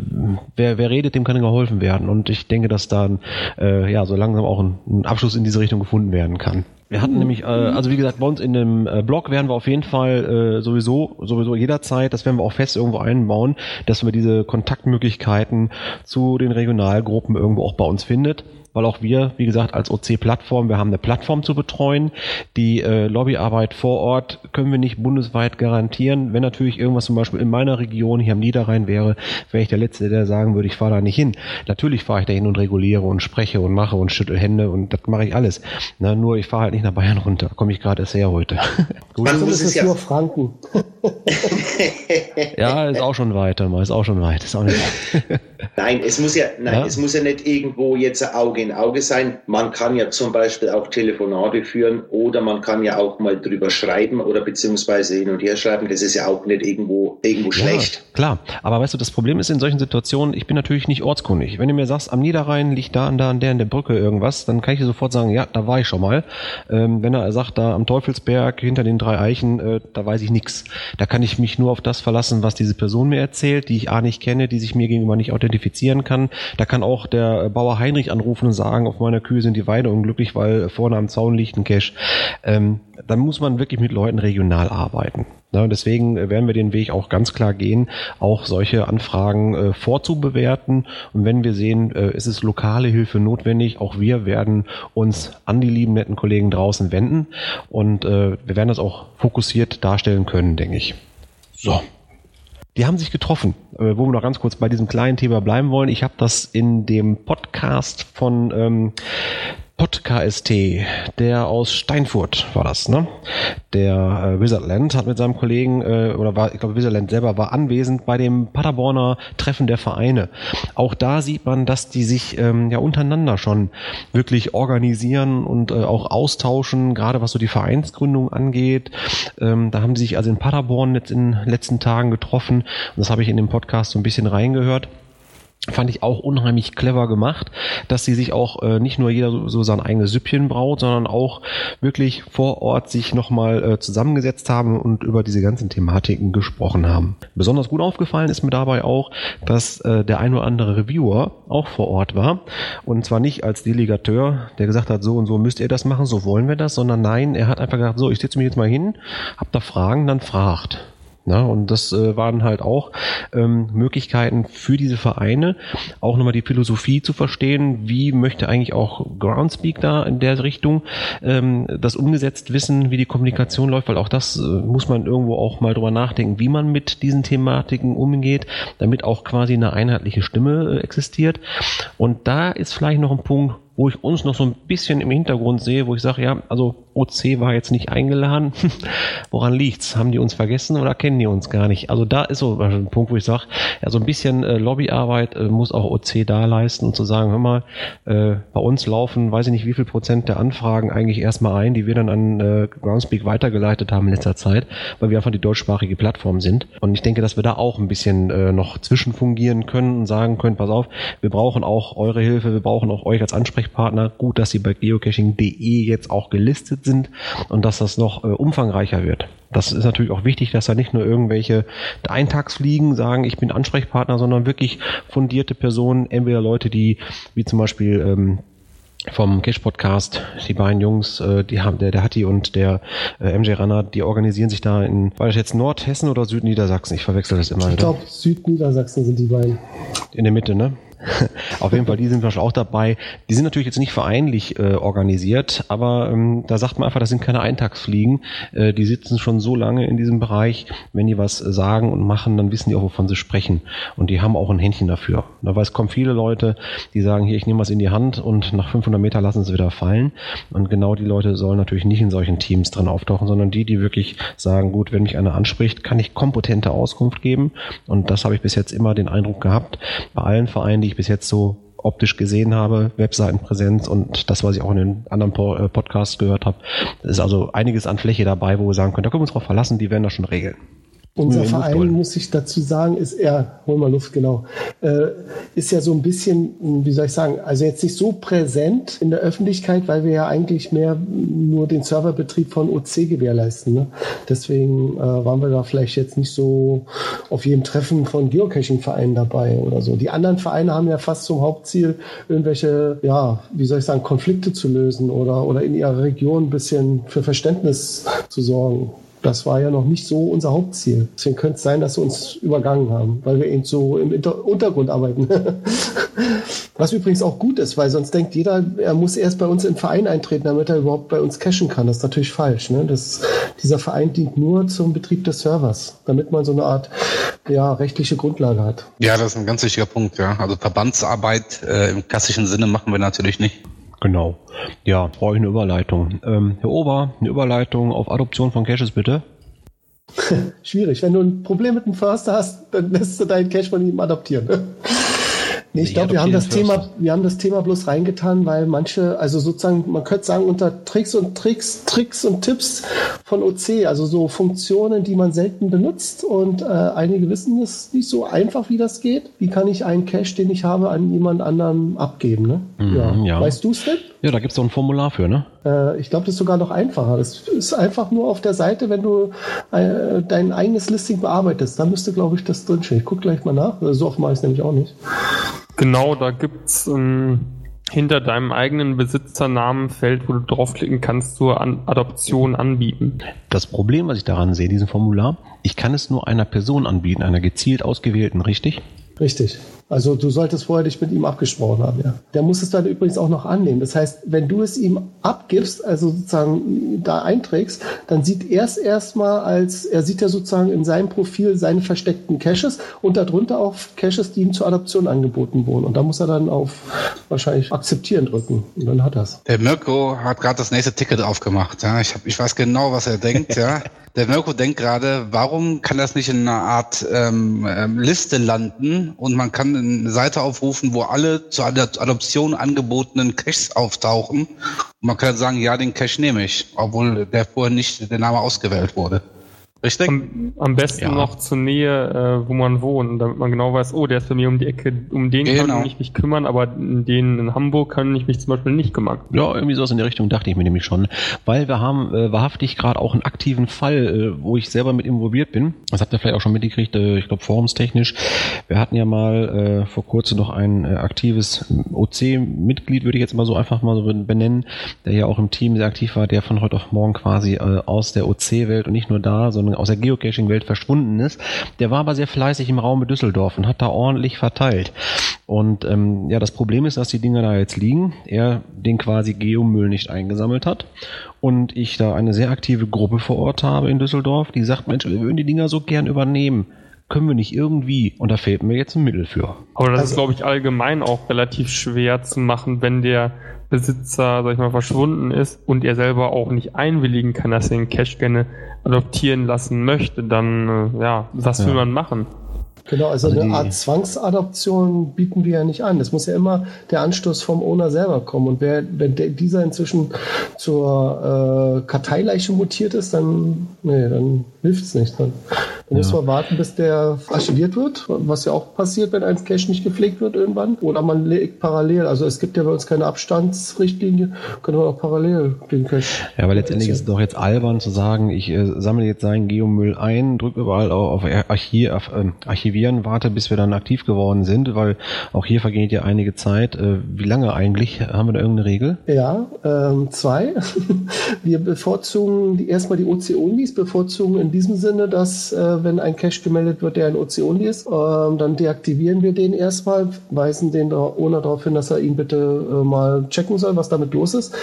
wer, wer redet, dem kann geholfen werden und ich denke, dass dann äh, ja so langsam auch ein, ein Abschluss in diese Richtung gefunden werden kann. Wir hatten nämlich, äh, also wie gesagt, bei uns in dem äh, Blog werden wir auf jeden Fall äh, sowieso, sowieso jederzeit, das werden wir auch fest irgendwo einbauen, dass wir diese Kontaktmöglichkeiten zu den Regionalgruppen irgendwo auch bei uns findet weil auch wir, wie gesagt, als OC-Plattform, wir haben eine Plattform zu betreuen. Die äh, Lobbyarbeit vor Ort können wir nicht bundesweit garantieren. Wenn natürlich irgendwas zum Beispiel in meiner Region hier am Niederrhein wäre, wäre ich der Letzte, der sagen würde, ich fahre da nicht hin. Natürlich fahre ich da hin und reguliere und spreche und mache und schüttel Hände und das mache ich alles. Na, nur ich fahre halt nicht nach Bayern runter. Komme ich gerade erst her heute. Gut. Man muss es ja nur Franken. ja, ist auch schon weit, ist auch schon weit. Ist auch nicht nein, es muss ja, nein, ja? es muss ja nicht irgendwo jetzt ein Auge in Auge sein. Man kann ja zum Beispiel auch Telefonate führen oder man kann ja auch mal drüber schreiben oder beziehungsweise hin und her schreiben. Das ist ja auch nicht irgendwo, irgendwo ja, schlecht. Klar, aber weißt du, das Problem ist in solchen Situationen, ich bin natürlich nicht ortskundig. Wenn du mir sagst, am Niederrhein liegt da und da an der in der Brücke irgendwas, dann kann ich dir sofort sagen, ja, da war ich schon mal. Ähm, wenn er sagt, da am Teufelsberg hinter den drei Eichen, äh, da weiß ich nichts. Da kann ich mich nur auf das verlassen, was diese Person mir erzählt, die ich A nicht kenne, die sich mir gegenüber nicht identifizieren kann. Da kann auch der Bauer Heinrich anrufen und sagen, auf meiner Kühe sind die Weide unglücklich, weil vorne am Zaun liegt ein Cache. Ähm, dann muss man wirklich mit Leuten regional arbeiten. Ja, deswegen werden wir den Weg auch ganz klar gehen, auch solche Anfragen äh, vorzubewerten. Und wenn wir sehen, äh, ist es lokale Hilfe notwendig, auch wir werden uns an die lieben netten Kollegen draußen wenden. Und äh, wir werden das auch fokussiert darstellen können, denke ich. So, die haben sich getroffen, äh, wo wir noch ganz kurz bei diesem kleinen Thema bleiben wollen. Ich habe das in dem Podcast von ähm, PodKST, der aus Steinfurt war das, ne? Der äh, Wizardland hat mit seinem Kollegen, äh, oder war, ich glaube, Wizardland selber war anwesend bei dem Paderborner Treffen der Vereine. Auch da sieht man, dass die sich ähm, ja untereinander schon wirklich organisieren und äh, auch austauschen, gerade was so die Vereinsgründung angeht. Ähm, da haben sie sich also in Paderborn jetzt in den letzten Tagen getroffen und das habe ich in dem Podcast so ein bisschen reingehört fand ich auch unheimlich clever gemacht, dass sie sich auch äh, nicht nur jeder so, so sein eigenes Süppchen braut, sondern auch wirklich vor Ort sich nochmal äh, zusammengesetzt haben und über diese ganzen Thematiken gesprochen haben. Besonders gut aufgefallen ist mir dabei auch, dass äh, der ein oder andere Reviewer auch vor Ort war und zwar nicht als Delegateur, der gesagt hat, so und so müsst ihr das machen, so wollen wir das, sondern nein, er hat einfach gesagt, so, ich setze mich jetzt mal hin, habt da Fragen, dann fragt. Na, und das äh, waren halt auch ähm, Möglichkeiten für diese Vereine, auch nochmal die Philosophie zu verstehen, wie möchte eigentlich auch Groundspeak da in der Richtung ähm, das umgesetzt wissen, wie die Kommunikation läuft, weil auch das äh, muss man irgendwo auch mal drüber nachdenken, wie man mit diesen Thematiken umgeht, damit auch quasi eine einheitliche Stimme äh, existiert. Und da ist vielleicht noch ein Punkt, wo ich uns noch so ein bisschen im Hintergrund sehe, wo ich sage, ja, also OC war jetzt nicht eingeladen. Woran liegt's? Haben die uns vergessen oder kennen die uns gar nicht? Also da ist so ein Punkt, wo ich sage, ja, so ein bisschen äh, Lobbyarbeit äh, muss auch OC da leisten und zu sagen, hör mal, äh, bei uns laufen, weiß ich nicht, wie viel Prozent der Anfragen eigentlich erstmal ein, die wir dann an äh, Groundspeak weitergeleitet haben in letzter Zeit, weil wir einfach die deutschsprachige Plattform sind. Und ich denke, dass wir da auch ein bisschen äh, noch zwischenfungieren können und sagen können, pass auf, wir brauchen auch eure Hilfe, wir brauchen auch euch als Ansprechpartner Ansprechpartner. Gut, dass sie bei geocaching.de jetzt auch gelistet sind und dass das noch äh, umfangreicher wird. Das ist natürlich auch wichtig, dass da nicht nur irgendwelche Eintagsfliegen sagen, ich bin Ansprechpartner, sondern wirklich fundierte Personen, entweder Leute, die wie zum Beispiel ähm, vom Cash Podcast, die beiden Jungs, äh, die haben, der, der Hatti und der äh, MJ Ranner, die organisieren sich da in, war das jetzt Nordhessen oder Südniedersachsen? Ich verwechsel das immer. Ich glaube, Südniedersachsen sind die beiden. In der Mitte, ne? Auf jeden Fall, die sind wahrscheinlich auch dabei. Die sind natürlich jetzt nicht vereinlich äh, organisiert, aber ähm, da sagt man einfach, das sind keine Eintagsfliegen. Äh, die sitzen schon so lange in diesem Bereich. Wenn die was sagen und machen, dann wissen die auch, wovon sie sprechen. Und die haben auch ein Händchen dafür. Da weiß, kommen viele Leute, die sagen, hier, ich nehme was in die Hand und nach 500 Meter lassen sie wieder fallen. Und genau die Leute sollen natürlich nicht in solchen Teams drin auftauchen, sondern die, die wirklich sagen, gut, wenn mich einer anspricht, kann ich kompetente Auskunft geben. Und das habe ich bis jetzt immer den Eindruck gehabt, bei allen Vereinen, die ich bis jetzt so optisch gesehen habe, Webseitenpräsenz und das, was ich auch in den anderen äh, Podcasts gehört habe. ist also einiges an Fläche dabei, wo wir sagen können, da können wir uns drauf verlassen, die werden das schon regeln. Unser Verein, muss ich dazu sagen, ist eher, hol mal Luft, genau, äh, ist ja so ein bisschen, wie soll ich sagen, also jetzt nicht so präsent in der Öffentlichkeit, weil wir ja eigentlich mehr nur den Serverbetrieb von OC gewährleisten. Ne? Deswegen äh, waren wir da vielleicht jetzt nicht so auf jedem Treffen von Geocaching-Vereinen dabei oder so. Die anderen Vereine haben ja fast zum Hauptziel, irgendwelche, ja, wie soll ich sagen, Konflikte zu lösen oder, oder in ihrer Region ein bisschen für Verständnis zu sorgen. Das war ja noch nicht so unser Hauptziel. Deswegen könnte es sein, dass sie uns übergangen haben, weil wir eben so im Inter Untergrund arbeiten. Was übrigens auch gut ist, weil sonst denkt jeder, er muss erst bei uns im Verein eintreten, damit er überhaupt bei uns cashen kann. Das ist natürlich falsch. Ne? Das, dieser Verein dient nur zum Betrieb des Servers, damit man so eine Art ja, rechtliche Grundlage hat. Ja, das ist ein ganz wichtiger Punkt. Ja. Also Verbandsarbeit äh, im klassischen Sinne machen wir natürlich nicht. Genau. Ja, brauche ich eine Überleitung. Ähm, Herr Ober, eine Überleitung auf Adoption von Caches bitte. Schwierig. Wenn du ein Problem mit dem Förster hast, dann lässt du deinen Cache von ihm adoptieren. Nee, ich glaube, wir haben das Thema, wir haben das Thema bloß reingetan, weil manche, also sozusagen, man könnte sagen, unter Tricks und Tricks, Tricks und Tipps von OC, also so Funktionen, die man selten benutzt und äh, einige wissen es nicht so einfach, wie das geht. Wie kann ich einen Cache, den ich habe, an jemand anderem abgeben? Ne? Mhm, ja. ja. Weißt du es denn? Ja, da gibt es doch ein Formular für, ne? Äh, ich glaube, das ist sogar noch einfacher. Das ist einfach nur auf der Seite, wenn du äh, dein eigenes Listing bearbeitest. Da müsste, glaube ich, das drinstehen. Ich gucke gleich mal nach. So oft mache ich es nämlich auch nicht. Genau, da gibt's ähm, hinter deinem eigenen Besitzernamenfeld, wo du draufklicken kannst, zur An Adoption anbieten. Das Problem, was ich daran sehe, diesem Formular, ich kann es nur einer Person anbieten, einer gezielt ausgewählten, richtig? Richtig. Also du solltest vorher dich mit ihm abgesprochen haben, ja. Der muss es dann übrigens auch noch annehmen. Das heißt, wenn du es ihm abgibst, also sozusagen da einträgst, dann sieht er es erstmal als, er sieht ja sozusagen in seinem Profil seine versteckten Caches und darunter auch Caches, die ihm zur Adoption angeboten wurden. Und da muss er dann auf wahrscheinlich akzeptieren drücken. Und dann hat er es. Der Mirko hat gerade das nächste Ticket aufgemacht. Ja. Ich, hab, ich weiß genau, was er denkt, ja. Der Mirko denkt gerade, warum kann das nicht in einer Art ähm, ähm, Liste landen und man kann eine Seite aufrufen, wo alle zur Adoption angebotenen Caches auftauchen. Und man kann sagen, ja, den Cache nehme ich, obwohl der vorher nicht der Name ausgewählt wurde. Richtig? Am, am besten ja. noch zur Nähe, äh, wo man wohnt, damit man genau weiß, oh, der ist bei mir um die Ecke, um den genau. kann ich mich kümmern, aber den in Hamburg kann ich mich zum Beispiel nicht kümmern. Ja, irgendwie sowas in der Richtung dachte ich mir nämlich schon, weil wir haben äh, wahrhaftig gerade auch einen aktiven Fall, äh, wo ich selber mit involviert bin. Das habt ihr vielleicht auch schon mitgekriegt, äh, ich glaube forumstechnisch. Wir hatten ja mal äh, vor kurzem noch ein äh, aktives OC-Mitglied, würde ich jetzt mal so einfach mal so benennen, der ja auch im Team sehr aktiv war, der von heute auf morgen quasi äh, aus der OC-Welt und nicht nur da, sondern aus der Geocaching-Welt verschwunden ist. Der war aber sehr fleißig im Raum Düsseldorf und hat da ordentlich verteilt. Und ähm, ja, das Problem ist, dass die Dinger da jetzt liegen. Er den quasi Geomüll nicht eingesammelt hat. Und ich da eine sehr aktive Gruppe vor Ort habe in Düsseldorf, die sagt, Mensch, wir würden die Dinger so gern übernehmen können wir nicht irgendwie, und da fehlt mir jetzt ein Mittel für. Aber das also, ist, glaube ich, allgemein auch relativ schwer zu machen, wenn der Besitzer, sag ich mal, verschwunden ist und er selber auch nicht einwilligen kann, dass er den Cash gerne adoptieren lassen möchte, dann, äh, ja, was ja. will man machen? Genau, also, also eine Art Zwangsadoption bieten wir ja nicht an. Es muss ja immer der Anstoß vom Owner selber kommen. Und wer, wenn der, dieser inzwischen zur äh, Karteileiche mutiert ist, dann, nee, dann hilft es nicht. Dann, dann ja. muss man warten, bis der archiviert wird, was ja auch passiert, wenn ein Cache nicht gepflegt wird irgendwann. Oder man legt parallel. Also es gibt ja bei uns keine Abstandsrichtlinie, können wir auch parallel den Cache. Ja, aber letztendlich ist es doch jetzt albern zu sagen, ich äh, sammle jetzt seinen Geomüll ein, drücke überall auf, auf Archiv, auf, äh, Archivieren aktivieren, warte, bis wir dann aktiv geworden sind, weil auch hier vergeht ja einige Zeit. Äh, wie lange eigentlich? Haben wir da irgendeine Regel? Ja, ähm, zwei. wir bevorzugen die, erstmal die OC-Onlys, bevorzugen in diesem Sinne, dass äh, äh, wenn ein Cache gemeldet wird, der ein OC-Only ist. Ähm, dann deaktivieren wir den erstmal, weisen den Owner darauf hin, dass er ihn bitte äh, mal checken soll, was damit los ist.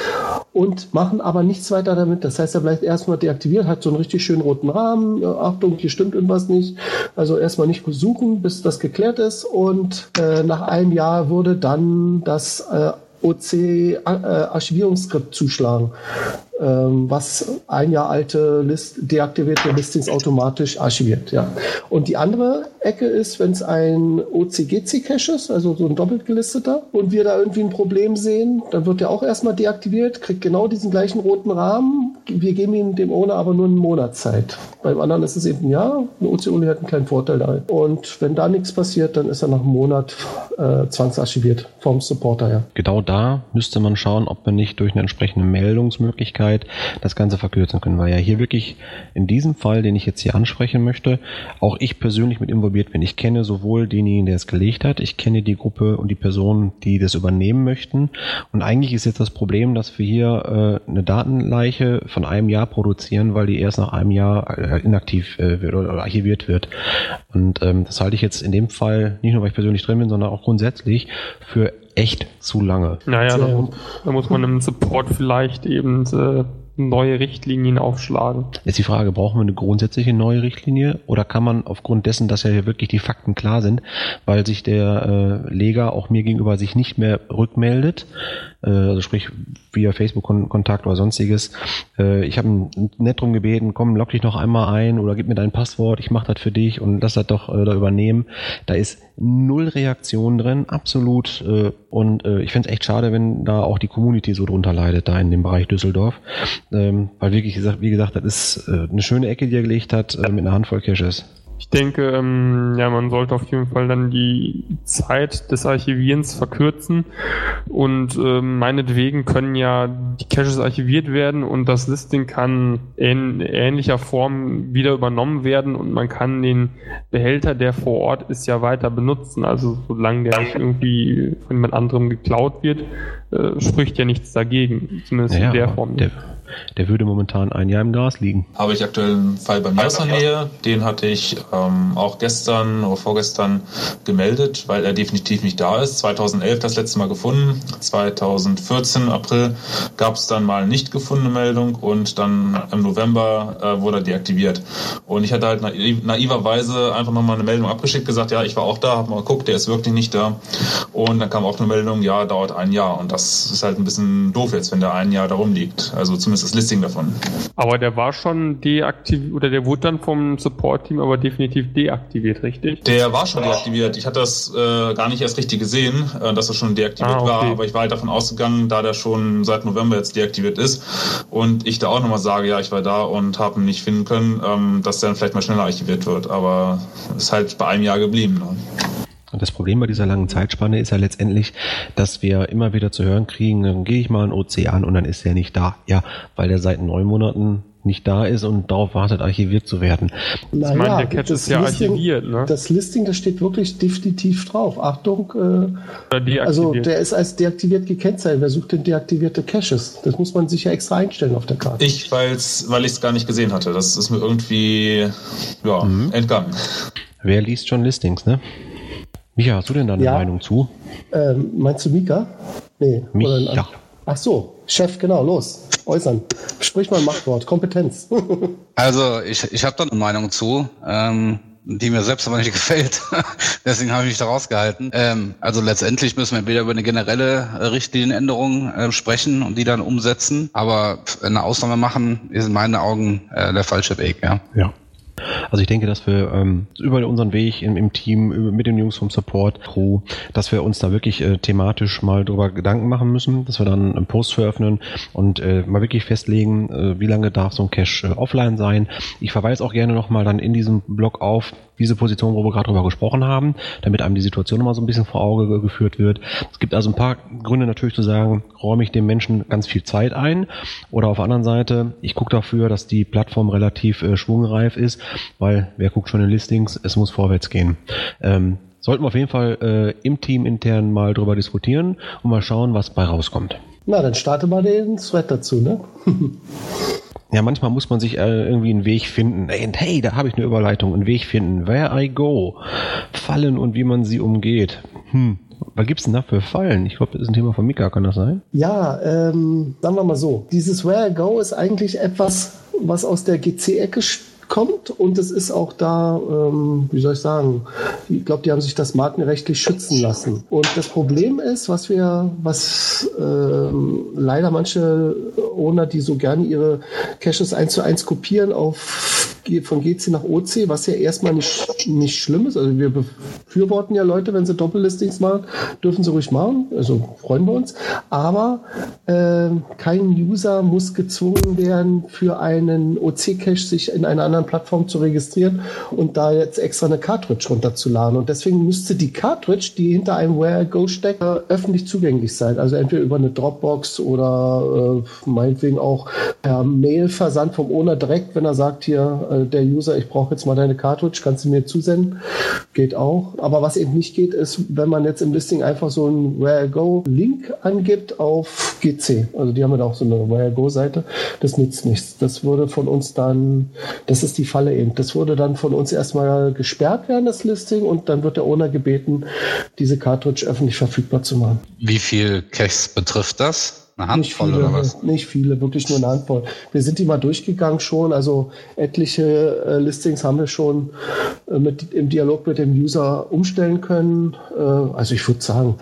Und machen aber nichts weiter damit. Das heißt, er bleibt erstmal deaktiviert, hat so einen richtig schönen roten Rahmen. Äh, Achtung, hier stimmt irgendwas nicht. Also erstmal nicht suchen, bis das geklärt ist. Und äh, nach einem Jahr würde dann das äh, OC-Archivierungsskript zuschlagen ähm, was ein Jahr alte List, deaktivierte Listings automatisch archiviert. Ja. Und die andere Ecke ist, wenn es ein OCGC-Cache ist, also so ein doppelt gelisteter, und wir da irgendwie ein Problem sehen, dann wird der auch erstmal deaktiviert, kriegt genau diesen gleichen roten Rahmen. Wir geben ihm dem Owner aber nur einen Monat Zeit. Beim anderen ist es eben ein Jahr. Eine OC-Only hat einen kleinen Vorteil da. Und wenn da nichts passiert, dann ist er nach einem Monat äh, zwangsarchiviert vom Supporter her. Genau da müsste man schauen, ob man nicht durch eine entsprechende Meldungsmöglichkeit Möglichkeit das Ganze verkürzen können, weil ja hier wirklich in diesem Fall, den ich jetzt hier ansprechen möchte, auch ich persönlich mit involviert bin. Ich kenne sowohl denjenigen, der es gelegt hat, ich kenne die Gruppe und die Personen, die das übernehmen möchten. Und eigentlich ist jetzt das Problem, dass wir hier äh, eine Datenleiche von einem Jahr produzieren, weil die erst nach einem Jahr äh, inaktiv äh, wird oder archiviert wird. Und ähm, das halte ich jetzt in dem Fall nicht nur, weil ich persönlich drin bin, sondern auch grundsätzlich für echt zu lange. Naja, da, da muss man im Support vielleicht eben äh, neue Richtlinien aufschlagen. Jetzt die Frage, brauchen wir eine grundsätzliche neue Richtlinie oder kann man aufgrund dessen, dass ja hier wirklich die Fakten klar sind, weil sich der äh, Leger auch mir gegenüber sich nicht mehr rückmeldet, äh, also sprich via Facebook-Kontakt oder sonstiges. Äh, ich habe nett drum gebeten, komm, log dich noch einmal ein oder gib mir dein Passwort, ich mache das für dich und lass das doch äh, da übernehmen. Da ist null Reaktion drin, absolut. Äh, und äh, ich finde es echt schade, wenn da auch die Community so drunter leidet, da in dem Bereich Düsseldorf. Ähm, weil wirklich, wie gesagt, das ist äh, eine schöne Ecke, die er gelegt hat, äh, mit einer Handvoll Caches. Ich denke, ähm, ja, man sollte auf jeden Fall dann die Zeit des Archivierens verkürzen und ähm, meinetwegen können ja die Caches archiviert werden und das Listing kann in ähnlicher Form wieder übernommen werden und man kann den Behälter, der vor Ort ist, ja weiter benutzen. Also solange der nicht irgendwie von jemand anderem geklaut wird, äh, spricht ja nichts dagegen, zumindest ja, in der Form. Der, der würde momentan ein Jahr im Gas liegen. Habe ich aktuell einen Fall bei mir aus der Nähe. Den hatte ich ähm, auch gestern oder vorgestern gemeldet, weil er definitiv nicht da ist. 2011 das letzte Mal gefunden. 2014 April gab es dann mal nicht gefundene Meldung und dann im November äh, wurde er deaktiviert. Und ich hatte halt naiv, naiverweise einfach nochmal eine Meldung abgeschickt, gesagt, ja, ich war auch da, habe mal geguckt, der ist wirklich nicht da. Und dann kam auch eine Meldung, ja, dauert ein Jahr. Und das ist halt ein bisschen doof jetzt, wenn der ein Jahr darum liegt. Also zumindest zumindest das Listing davon. Aber der war schon deaktiviert, oder der wurde dann vom Support-Team aber definitiv deaktiviert, richtig? Der war schon deaktiviert. Ich hatte das äh, gar nicht erst richtig gesehen, äh, dass er schon deaktiviert ah, okay. war, aber ich war halt davon ausgegangen, da der schon seit November jetzt deaktiviert ist und ich da auch nochmal sage, ja, ich war da und habe ihn nicht finden können, ähm, dass der dann vielleicht mal schneller archiviert wird. Aber ist halt bei einem Jahr geblieben. Ne? Und das Problem bei dieser langen Zeitspanne ist ja letztendlich, dass wir immer wieder zu hören kriegen, dann gehe ich mal ein OC an und dann ist er nicht da. Ja, weil er seit neun Monaten nicht da ist und darauf wartet, archiviert zu werden. Naja, ich meine, der Catch ist ja Listing, archiviert. Ne? Das Listing, das steht wirklich definitiv drauf. Achtung, äh, also der ist als deaktiviert gekennzeichnet. Wer sucht denn deaktivierte Caches? Das muss man sich ja extra einstellen auf der Karte. Ich, weil's, weil ich es gar nicht gesehen hatte. Das ist mir irgendwie ja, mhm. entgangen. Wer liest schon Listings, ne? Micha, hast du denn da eine ja. Meinung zu? Ähm, meinst du Mika? Nee. Micha. Ach so, Chef, genau, los. Äußern. Sprich mal ein Machtwort, Kompetenz. also, ich, ich habe da eine Meinung zu. Ähm, die mir selbst aber nicht gefällt. Deswegen habe ich mich da rausgehalten. Ähm, also letztendlich müssen wir wieder über eine generelle Richtlinienänderung äh, sprechen und die dann umsetzen. Aber eine Ausnahme machen ist in meinen Augen äh, der falsche Weg, ja. Ja. Also ich denke, dass wir ähm, über unseren Weg im, im Team, mit den Jungs vom Support Crew, dass wir uns da wirklich äh, thematisch mal drüber Gedanken machen müssen, dass wir dann einen Post veröffnen und äh, mal wirklich festlegen, äh, wie lange darf so ein Cache äh, offline sein. Ich verweise auch gerne nochmal dann in diesem Blog auf diese Position, wo wir gerade drüber gesprochen haben, damit einem die Situation nochmal so ein bisschen vor Auge geführt wird. Es gibt also ein paar Gründe natürlich zu sagen, räume ich dem Menschen ganz viel Zeit ein oder auf der anderen Seite, ich gucke dafür, dass die Plattform relativ äh, schwungreif ist weil wer guckt schon in Listings, es muss vorwärts gehen. Ähm, sollten wir auf jeden Fall äh, im Team intern mal drüber diskutieren und mal schauen, was bei rauskommt. Na, dann starte mal den Thread dazu, ne? Ja, manchmal muss man sich äh, irgendwie einen Weg finden. Ey, und hey, da habe ich eine Überleitung, einen Weg finden. Where I go. Fallen und wie man sie umgeht. Hm. Was gibt's denn da für Fallen? Ich glaube, das ist ein Thema von Mika, kann das sein? Ja, ähm, sagen wir mal so. Dieses Where I go ist eigentlich etwas, was aus der GC-Ecke kommt und es ist auch da, ähm, wie soll ich sagen, ich glaube, die haben sich das markenrechtlich schützen lassen. Und das Problem ist, was wir, was ähm, leider manche Owner, die so gerne ihre Caches eins zu eins kopieren auf von GC nach OC, was ja erstmal nicht, nicht schlimm ist. Also wir befürworten ja Leute, wenn sie Doppellistings machen, dürfen sie ruhig machen. Also freuen wir uns. Aber äh, kein User muss gezwungen werden, für einen OC-Cache sich in einer anderen Plattform zu registrieren und da jetzt extra eine Cartridge runterzuladen. Und deswegen müsste die Cartridge, die hinter einem Where Go steckt, äh, öffentlich zugänglich sein. Also entweder über eine Dropbox oder äh, meinetwegen auch per Mail-Versand vom Owner direkt, wenn er sagt, hier, äh, der User, ich brauche jetzt mal deine Cartridge, kannst du mir zusenden? Geht auch. Aber was eben nicht geht, ist, wenn man jetzt im Listing einfach so einen Where Go Link angibt auf GC. Also die haben ja auch so eine Where Go Seite. Das nützt nichts. Das würde von uns dann, das ist die Falle eben. Das würde dann von uns erstmal gesperrt werden, das Listing, und dann wird der Owner gebeten, diese Cartridge öffentlich verfügbar zu machen. Wie viel Caches betrifft das? Eine Handvoll viele, oder was? Nicht viele, wirklich nur eine Handvoll. Wir sind die mal durchgegangen schon, also etliche äh, Listings haben wir schon äh, mit, im Dialog mit dem User umstellen können. Äh, also ich würde sagen,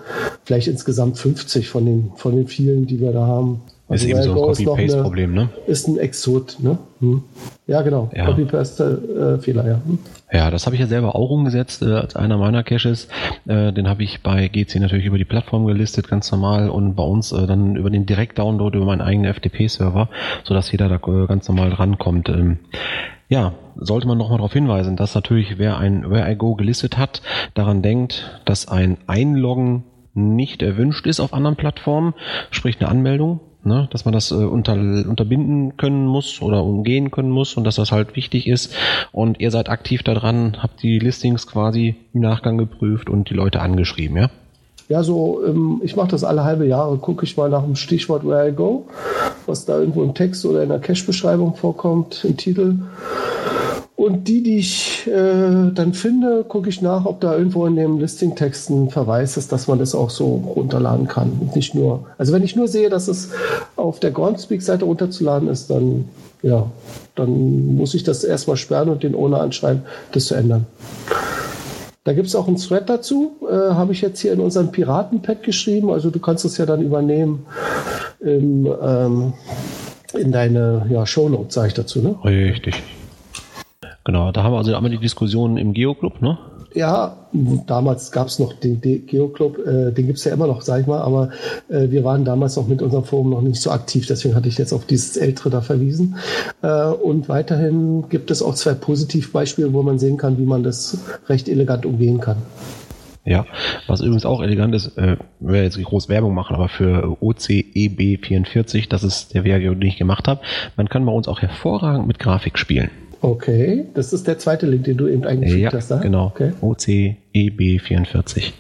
vielleicht insgesamt 50 von den, von den vielen, die wir da haben. Also ist eben so ein Copy-Paste-Problem, ne? Ist ein Exot, ne? Hm. Ja, genau. Ja. Copy-Paste-Fehler, ja. Hm. Ja, das habe ich ja selber auch umgesetzt äh, als einer meiner Caches. Äh, den habe ich bei GC natürlich über die Plattform gelistet, ganz normal, und bei uns äh, dann über den Direkt-Download über meinen eigenen FTP-Server, sodass jeder da äh, ganz normal rankommt. Ähm, ja, sollte man nochmal darauf hinweisen, dass natürlich wer ein Where I Go gelistet hat, daran denkt, dass ein Einloggen nicht erwünscht ist auf anderen Plattformen, sprich eine Anmeldung ne? dass man das äh, unter, unterbinden können muss oder umgehen können muss und dass das halt wichtig ist. Und ihr seid aktiv daran, habt die Listings quasi im Nachgang geprüft und die Leute angeschrieben, ja? Ja, so, ähm, ich mache das alle halbe Jahre, gucke ich mal nach dem Stichwort Where I Go, was da irgendwo im Text oder in der Cache-Beschreibung vorkommt, im Titel. Und die, die ich äh, dann finde, gucke ich nach, ob da irgendwo in dem Listing-Text ein Verweis ist, dass man das auch so runterladen kann. Und nicht nur, also wenn ich nur sehe, dass es auf der Groundspeak-Seite runterzuladen ist, dann, ja, dann muss ich das erstmal sperren und den ohne anschreiben, das zu ändern. Da gibt es auch einen Thread dazu, äh, habe ich jetzt hier in unserem Piraten-Pad geschrieben. Also du kannst es ja dann übernehmen im, ähm, in deine ja, Shownotes, sage ich dazu. Ne? Richtig. Genau, da haben wir also einmal die Diskussion im Geoclub, ne? Ja, damals gab es noch den, Geoclub, äh, den gibt es ja immer noch, sag ich mal, aber äh, wir waren damals noch mit unserem Forum noch nicht so aktiv, deswegen hatte ich jetzt auf dieses ältere da verwiesen. Äh, und weiterhin gibt es auch zwei Positivbeispiele, wo man sehen kann, wie man das recht elegant umgehen kann. Ja, was übrigens auch elegant ist, äh, wir jetzt groß Werbung machen, aber für OCEB44, das ist der Video, den ich gemacht habe, man kann bei uns auch hervorragend mit Grafik spielen. Okay, das ist der zweite Link, den du eben eingefügt ja, hast. Ja, genau. Okay. OCEB44.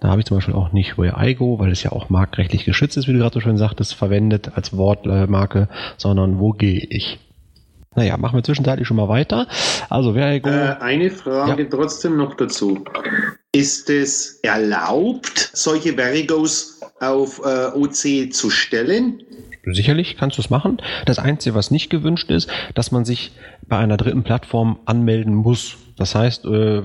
Da habe ich zum Beispiel auch nicht Where I Go, weil es ja auch marktrechtlich geschützt ist, wie du gerade so schön sagtest, verwendet als Wortmarke, sondern wo gehe ich? Naja, machen wir zwischenzeitlich schon mal weiter. Also Where I Go. Äh, eine Frage ja. trotzdem noch dazu. Ist es erlaubt, solche Verigos auf äh, OC zu stellen? Sicherlich kannst du es machen. Das Einzige, was nicht gewünscht ist, dass man sich bei einer dritten Plattform anmelden muss. Das heißt, äh,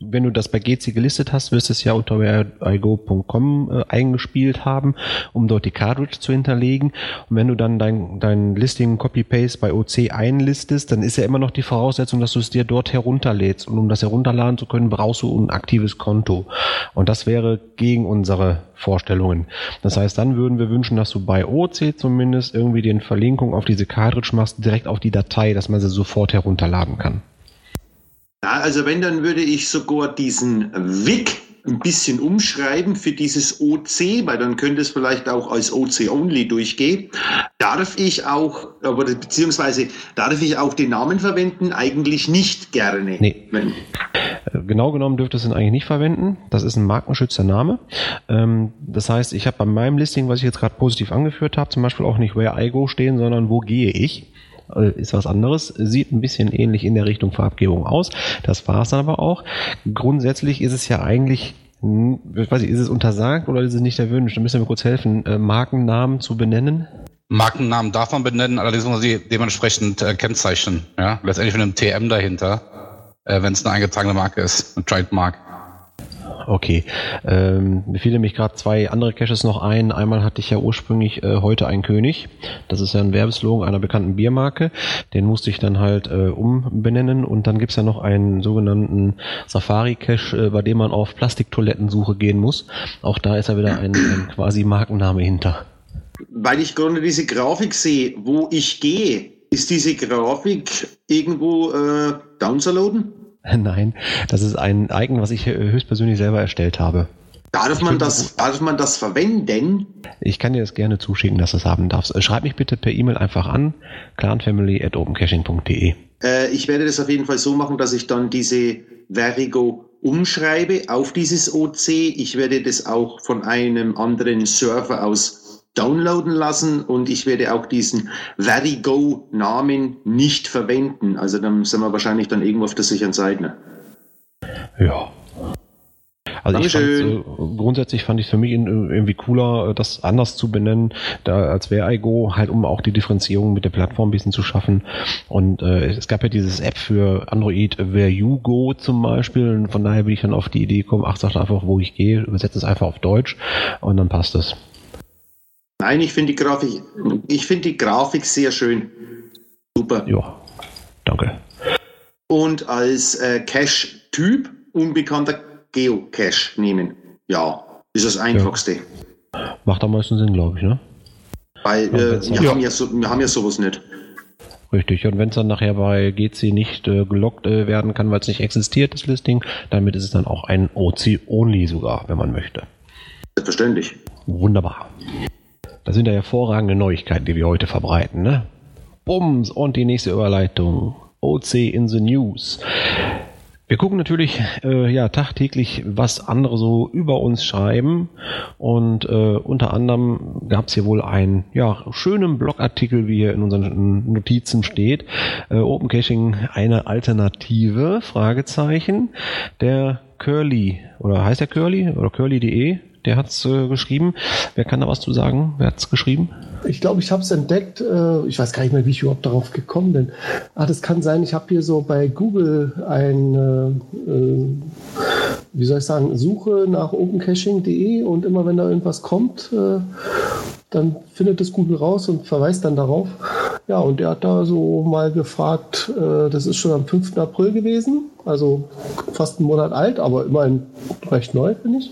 wenn du das bei GC gelistet hast, wirst du es ja unter whereigo.com äh, eingespielt haben, um dort die Cartridge zu hinterlegen. Und wenn du dann dein, dein Listing Copy-Paste bei OC einlistest, dann ist ja immer noch die Voraussetzung, dass du es dir dort herunterlädst. Und um das herunterladen zu können, brauchst du ein aktives Konto. Und das wäre gegen unsere Vorstellungen. Das heißt, dann würden wir wünschen, dass du bei OC zumindest irgendwie den Verlinkung auf diese Cartridge machst, direkt auf die Datei, dass man sie sofort herunterladen kann. Ja, also wenn, dann würde ich sogar diesen WIC ein bisschen umschreiben für dieses OC, weil dann könnte es vielleicht auch als OC-Only durchgehen. Darf ich auch, oder beziehungsweise darf ich auch den Namen verwenden? Eigentlich nicht gerne. Nee. Wenn, genau genommen dürfte es ihn eigentlich nicht verwenden. Das ist ein markenschützer Name. Ähm, das heißt, ich habe bei meinem Listing, was ich jetzt gerade positiv angeführt habe, zum Beispiel auch nicht Where I Go stehen, sondern Wo gehe ich? Äh, ist was anderes, sieht ein bisschen ähnlich in der Richtung Verabgebung aus. Das war es dann aber auch. Grundsätzlich ist es ja eigentlich ich weiß nicht, ist es untersagt oder ist es nicht erwünscht? Da müssen wir kurz helfen, äh, Markennamen zu benennen. Markennamen darf man benennen, allerdings muss man sie dementsprechend äh, kennzeichnen. Ja? Letztendlich mit einem TM dahinter, äh, wenn es eine eingetragene Marke ist, ein Trademark. Okay. Ähm, mir fielen nämlich gerade zwei andere Caches noch ein. Einmal hatte ich ja ursprünglich äh, heute ein König. Das ist ja ein Werbeslogan einer bekannten Biermarke. Den musste ich dann halt äh, umbenennen. Und dann gibt's ja noch einen sogenannten Safari-Cache, äh, bei dem man auf Plastiktoilettensuche gehen muss. Auch da ist ja wieder ein, ein quasi Markenname hinter weil ich gerade diese Grafik sehe, wo ich gehe, ist diese Grafik irgendwo äh, downzuladen? Nein, das ist ein Icon, was ich äh, höchstpersönlich selber erstellt habe. Darf man, das, darf man das verwenden? Ich kann dir das gerne zuschicken, dass du es haben darfst. Äh, schreib mich bitte per E-Mail einfach an, clanfamily.opencaching.de. Äh, ich werde das auf jeden Fall so machen, dass ich dann diese Verigo umschreibe auf dieses OC. Ich werde das auch von einem anderen Server aus downloaden lassen und ich werde auch diesen Verigo-Namen nicht verwenden. Also dann sind wir wahrscheinlich dann irgendwo auf der sicheren Seite. Ja. Also ich fand, äh, grundsätzlich fand ich es für mich irgendwie cooler, äh, das anders zu benennen, da als Verigo, halt um auch die Differenzierung mit der Plattform ein bisschen zu schaffen. Und äh, es gab ja dieses App für Android, Where You Go zum Beispiel. Und von daher bin ich dann auf die Idee gekommen, ach, sag einfach, wo ich gehe, übersetze es einfach auf Deutsch und dann passt es. Nein, ich finde die Grafik, ich finde die Grafik sehr schön. Super. Ja, danke. Und als äh, Cache-Typ unbekannter Geocache nehmen. Ja, ist das einfachste. Ja. Macht am meisten Sinn, glaube ich, ne? Weil äh, wir, ja. Haben ja so, wir haben ja sowas nicht. Richtig, und wenn es dann nachher bei GC nicht äh, gelockt äh, werden kann, weil es nicht existiert, das Listing, damit ist es dann auch ein OC-Only sogar, wenn man möchte. Selbstverständlich. Wunderbar. Das sind ja hervorragende Neuigkeiten, die wir heute verbreiten, ne? Bums und die nächste Überleitung. OC in the News. Wir gucken natürlich äh, ja tagtäglich, was andere so über uns schreiben und äh, unter anderem gab es hier wohl einen ja schönen Blogartikel, wie hier in unseren Notizen steht. Äh, Open Caching eine Alternative? Fragezeichen. Der Curly oder heißt der Curly oder Curly.de der hat es äh, geschrieben. Wer kann da was zu sagen? Wer hat es geschrieben? Ich glaube, ich habe es entdeckt. Äh, ich weiß gar nicht mehr, wie ich überhaupt darauf gekommen bin. Ah, das kann sein, ich habe hier so bei Google ein, äh, äh wie soll ich sagen, Suche nach opencaching.de und immer wenn da irgendwas kommt, äh, dann findet es Google raus und verweist dann darauf. Ja, und er hat da so mal gefragt, äh, das ist schon am 5. April gewesen, also fast einen Monat alt, aber immerhin recht neu, finde ich.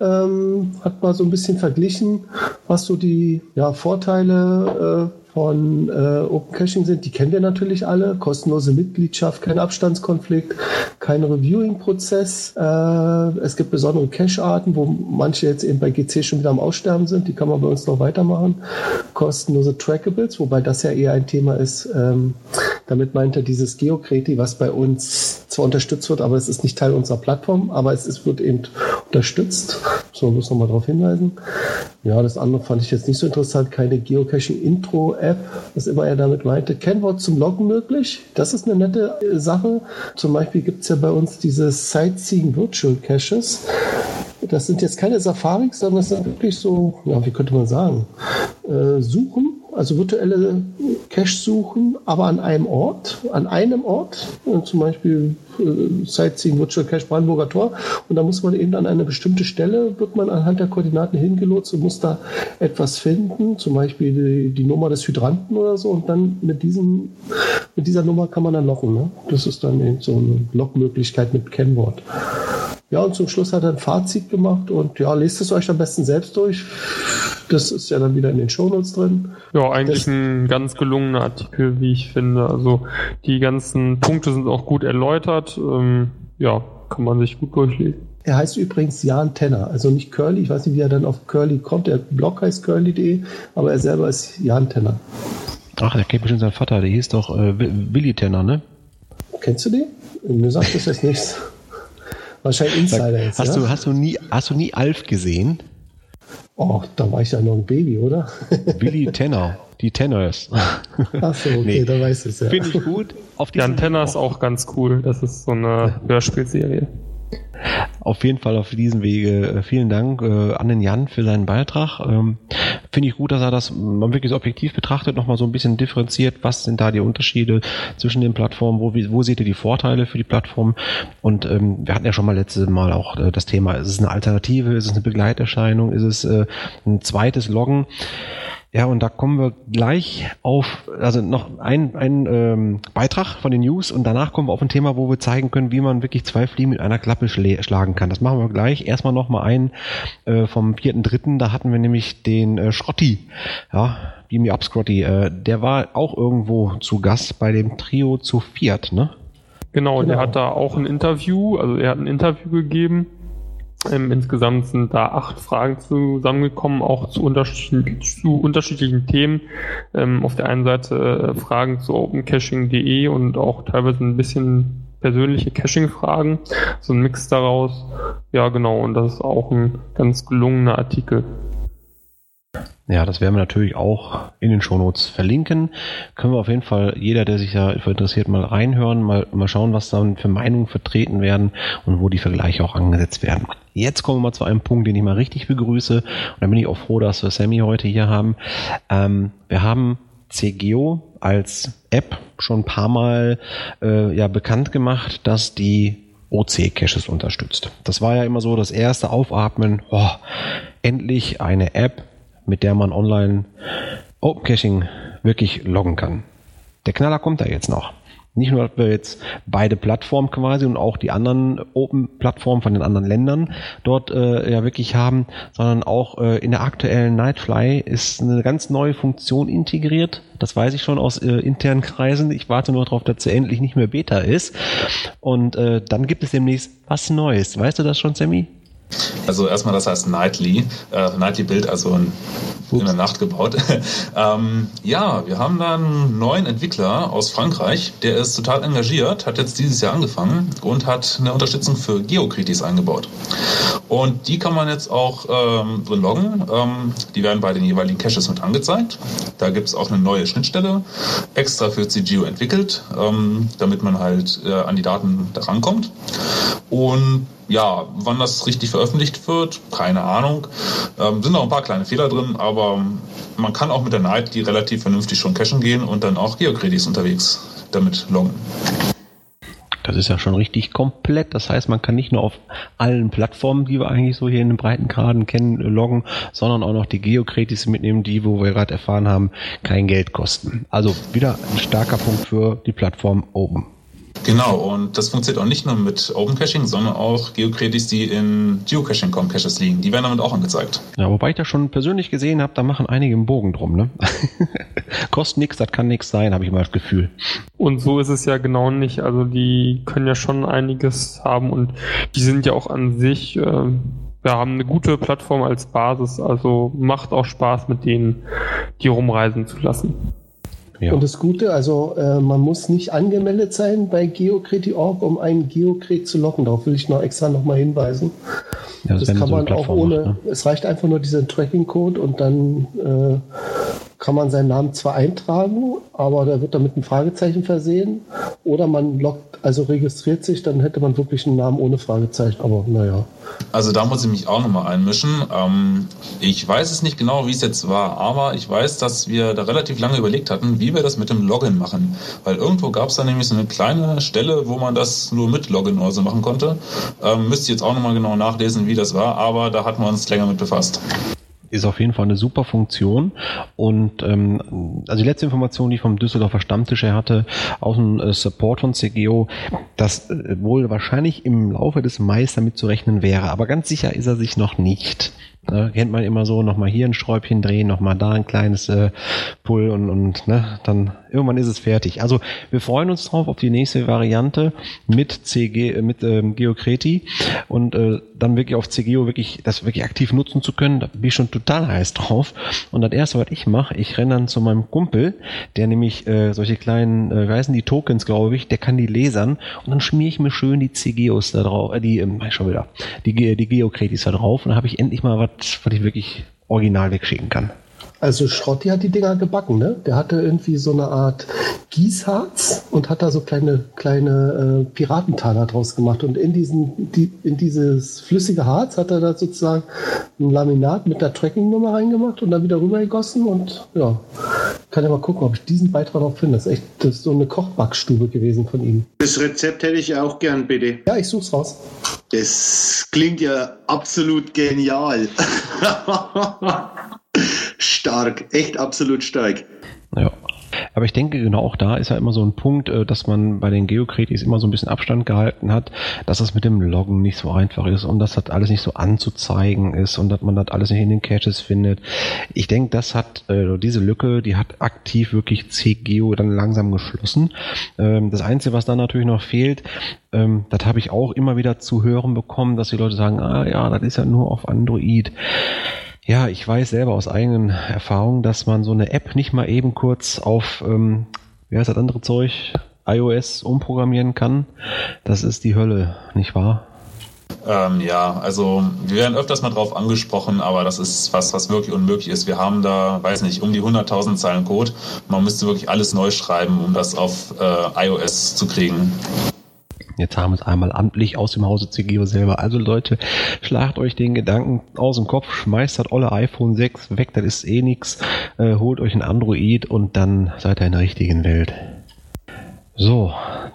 Ähm, hat mal so ein bisschen verglichen, was so die ja, Vorteile äh, von äh, Open Caching sind, die kennen wir natürlich alle. Kostenlose Mitgliedschaft, kein Abstandskonflikt, kein Reviewing-Prozess. Äh, es gibt besondere Cache-Arten, wo manche jetzt eben bei GC schon wieder am Aussterben sind. Die kann man bei uns noch weitermachen. Kostenlose Trackables, wobei das ja eher ein Thema ist. Ähm, damit meint er dieses Geokreti, was bei uns zwar unterstützt wird, aber es ist nicht Teil unserer Plattform, aber es ist, wird eben unterstützt. So, muss noch mal darauf hinweisen. Ja, das andere fand ich jetzt nicht so interessant. Keine Geocaching-Intro-App, was immer er damit meinte. Kennwort zum Loggen möglich. Das ist eine nette äh, Sache. Zum Beispiel gibt es ja bei uns diese Sightseeing Virtual Caches. Das sind jetzt keine Safaris, sondern das sind wirklich so, ja, wie könnte man sagen, äh, Suchen also virtuelle Cache suchen, aber an einem Ort, an einem Ort, zum Beispiel äh, Sightseeing Virtual Cache Brandenburger Tor. Und da muss man eben an eine bestimmte Stelle, wird man anhand der Koordinaten hingelotst und muss da etwas finden, zum Beispiel die, die Nummer des Hydranten oder so. Und dann mit, diesem, mit dieser Nummer kann man dann locken. Ne? Das ist dann eben so eine Lockmöglichkeit mit Kennwort. Ja, und zum Schluss hat er ein Fazit gemacht und ja, lest es euch am besten selbst durch. Das ist ja dann wieder in den Shownotes drin. Ja, eigentlich das, ein ganz gelungener Artikel, wie ich finde. Also die ganzen Punkte sind auch gut erläutert. Ähm, ja, kann man sich gut durchlesen. Er heißt übrigens Jan Tenner, also nicht Curly. Ich weiß nicht, wie er dann auf Curly kommt. Der Blog heißt curly.de, aber er selber ist Jan Tenner. Ach, der kennt bestimmt seinen Vater. Der hieß doch äh, Willi Tenner, ne? Kennst du den? Mir sagt das jetzt nichts. Wahrscheinlich Insider jetzt. Hast, ja? du, hast, du nie, hast du nie Alf gesehen? Oh, da war ich ja noch ein Baby, oder? Willy Tenner. Die Tenners. Achso, okay, Nee. da weiß ich es ja. Finde ich gut. Auf Die Antenne ist auch ganz cool. Das ist so eine Hörspielserie. Auf jeden Fall auf diesem Wege äh, vielen Dank äh, an den Jan für seinen Beitrag. Ähm, Finde ich gut, dass er das mal wirklich so objektiv betrachtet, nochmal so ein bisschen differenziert. Was sind da die Unterschiede zwischen den Plattformen? Wo, wo seht ihr die Vorteile für die Plattform? Und ähm, wir hatten ja schon mal letztes Mal auch äh, das Thema, ist es eine Alternative, ist es eine Begleiterscheinung, ist es äh, ein zweites Loggen? Ja, und da kommen wir gleich auf, also noch ein, ein ähm, Beitrag von den News und danach kommen wir auf ein Thema, wo wir zeigen können, wie man wirklich zwei Fliegen mit einer Klappe schlagen kann. Das machen wir gleich. Erstmal noch mal einen äh, vom 4.3., da hatten wir nämlich den äh, Schrotti, ja, Beam Me Up Scrotty, äh, der war auch irgendwo zu Gast bei dem Trio zu Fiat, ne? Genau, der Genau. hat da auch ein Interview, also er hat ein Interview gegeben. Ähm, insgesamt sind da acht Fragen zusammengekommen, auch zu, unterschiedlichen, zu unterschiedlichen Themen. Ähm, auf der einen Seite äh, Fragen zu opencaching.de und auch teilweise ein bisschen persönliche Caching-Fragen. So ein Mix daraus. Ja, genau, und das ist auch ein ganz gelungener Artikel. Ja, das werden wir natürlich auch in den Shownotes verlinken. Können wir auf jeden Fall, jeder, der sich dafür interessiert, mal reinhören, mal, mal schauen, was dann für Meinungen vertreten werden und wo die Vergleiche auch angesetzt werden. Jetzt kommen wir mal zu einem Punkt, den ich mal richtig begrüße. Und da bin ich auch froh, dass wir Sammy heute hier haben. Ähm, wir haben CGO als App schon ein paar Mal äh, ja, bekannt gemacht, dass die OC-Caches unterstützt. Das war ja immer so das erste Aufatmen. Oh, endlich eine App, mit der man online Open Caching wirklich loggen kann. Der Knaller kommt da jetzt noch. Nicht nur, dass wir jetzt beide Plattformen quasi und auch die anderen Open-Plattformen von den anderen Ländern dort äh, ja wirklich haben, sondern auch äh, in der aktuellen Nightfly ist eine ganz neue Funktion integriert. Das weiß ich schon aus äh, internen Kreisen. Ich warte nur darauf, dass sie endlich nicht mehr Beta ist. Und äh, dann gibt es demnächst was Neues. Weißt du das schon, Sammy? Also erstmal, das heißt Nightly, äh, Nightly Bild, also in, in der Nacht gebaut. ähm, ja, wir haben da einen neuen Entwickler aus Frankreich, der ist total engagiert, hat jetzt dieses Jahr angefangen und hat eine Unterstützung für Geokritis eingebaut. Und die kann man jetzt auch ähm, drin loggen. Ähm, die werden bei den jeweiligen Caches mit angezeigt. Da gibt es auch eine neue Schnittstelle, extra für CGO entwickelt, ähm, damit man halt äh, an die Daten da rankommt. Und ja, wann das richtig veröffentlicht wird, keine Ahnung. Ähm, sind noch ein paar kleine Fehler drin, aber man kann auch mit der Night die relativ vernünftig schon cachen gehen und dann auch Geocredits unterwegs damit loggen. Das ist ja schon richtig komplett. Das heißt, man kann nicht nur auf allen Plattformen, die wir eigentlich so hier in den Breitengraden kennen, loggen, sondern auch noch die Geocredits mitnehmen, die, wo wir gerade erfahren haben, kein Geld kosten. Also wieder ein starker Punkt für die Plattform Open. Genau, und das funktioniert auch nicht nur mit Open Caching, sondern auch Geocredits, die in Geocaching.com Caches liegen. Die werden damit auch angezeigt. Ja, wobei ich das schon persönlich gesehen habe, da machen einige einen Bogen drum. Ne? Kostet nichts, das kann nichts sein, habe ich mal das Gefühl. Und so ist es ja genau nicht. Also die können ja schon einiges haben und die sind ja auch an sich, äh, wir haben eine gute Plattform als Basis. Also macht auch Spaß mit denen, die rumreisen zu lassen. Ja. Und das Gute, also äh, man muss nicht angemeldet sein bei Geocreti.org, um einen Geocret zu locken. Darauf will ich noch extra nochmal hinweisen. Ja, Das kann so man auch Plattform ohne, macht, ne? es reicht einfach nur dieser Tracking-Code und dann äh, kann man seinen Namen zwar eintragen, aber da wird dann mit einem Fragezeichen versehen. Oder man loggt, also registriert sich, dann hätte man wirklich einen Namen ohne Fragezeichen. Aber naja. Also da muss ich mich auch nochmal einmischen. Ähm, ich weiß es nicht genau, wie es jetzt war, aber ich weiß, dass wir da relativ lange überlegt hatten, wie wir das mit dem Login machen. Weil irgendwo gab es da nämlich so eine kleine Stelle, wo man das nur mit Login oder so machen konnte. Ähm, müsste ich jetzt auch nochmal genau nachlesen, wie das war, aber da hatten wir uns länger mit befasst. Ist auf jeden Fall eine super Funktion. Und ähm, also die letzte Information, die ich vom Düsseldorfer Stammtisch her hatte, aus dem äh, Support von CGO, dass äh, wohl wahrscheinlich im Laufe des Mai damit zu rechnen wäre. Aber ganz sicher ist er sich noch nicht. Ne, kennt man immer so, nochmal hier ein Sträubchen drehen, nochmal da ein kleines äh, Pull und, und ne, dann irgendwann ist es fertig. Also wir freuen uns drauf auf die nächste Variante mit CG, äh, mit ähm, Geocreti und äh, dann wirklich auf CGO wirklich das wirklich aktiv nutzen zu können. Da bin ich schon total heiß drauf. Und das erste, was ich mache, ich renne dann zu meinem Kumpel, der nämlich äh, solche kleinen, äh, wie heißen die Tokens, glaube ich, der kann die lasern und dann schmiere ich mir schön die CGOs da drauf, äh, die, ähm, schon wieder, die, die Geocretis da drauf und dann habe ich endlich mal was, was ich wirklich original wegschicken kann. Also Schrotti hat die Dinger gebacken, ne? Der hatte irgendwie so eine Art Gießharz und hat da so kleine, kleine äh, Piratentaler draus gemacht. Und in, diesen, die, in dieses flüssige Harz hat er da sozusagen ein Laminat mit der Tracking-Nummer reingemacht und dann wieder rübergegossen. Und ja, kann ja mal gucken, ob ich diesen Beitrag noch finde. Das ist echt das ist so eine Kochbackstube gewesen von ihm. Das Rezept hätte ich auch gern, bitte. Ja, ich such's raus. Das klingt ja absolut genial. stark, echt absolut stark. Ja. Aber ich denke, genau auch da ist ja immer so ein Punkt, äh, dass man bei den Geocretis immer so ein bisschen Abstand gehalten hat, dass es mit dem Loggen nicht so einfach ist und dass das alles nicht so anzuzeigen ist und dass man das alles nicht in den Caches findet. Ich denke, das hat, äh, diese Lücke, die hat aktiv wirklich CGeo dann langsam geschlossen. Ähm, das Einzige, was dann natürlich noch fehlt, ähm, das habe ich auch immer wieder zu hören bekommen, dass die Leute sagen, ah ja, das ist ja nur auf Android. Ja, ich weiß selber aus eigenen Erfahrungen, dass man so eine App nicht mal eben kurz auf, ähm, wie heißt das andere Zeug, iOS umprogrammieren kann. Das ist die Hölle, nicht wahr? Ähm, ja, also wir werden öfters mal drauf angesprochen, aber das ist was, was wirklich unmöglich ist. Wir haben da, weiß nicht, um die 100.000 Zeilen Code. Man müsste wirklich alles neu schreiben, um das auf äh, iOS zu kriegen. Jetzt haben wir es einmal amtlich aus dem Hause CGO selber. Also Leute, schlagt euch den Gedanken aus dem Kopf, schmeißt das olle iPhone 6 weg, das ist eh nix, äh, holt euch ein Android und dann seid ihr in der richtigen Welt. So,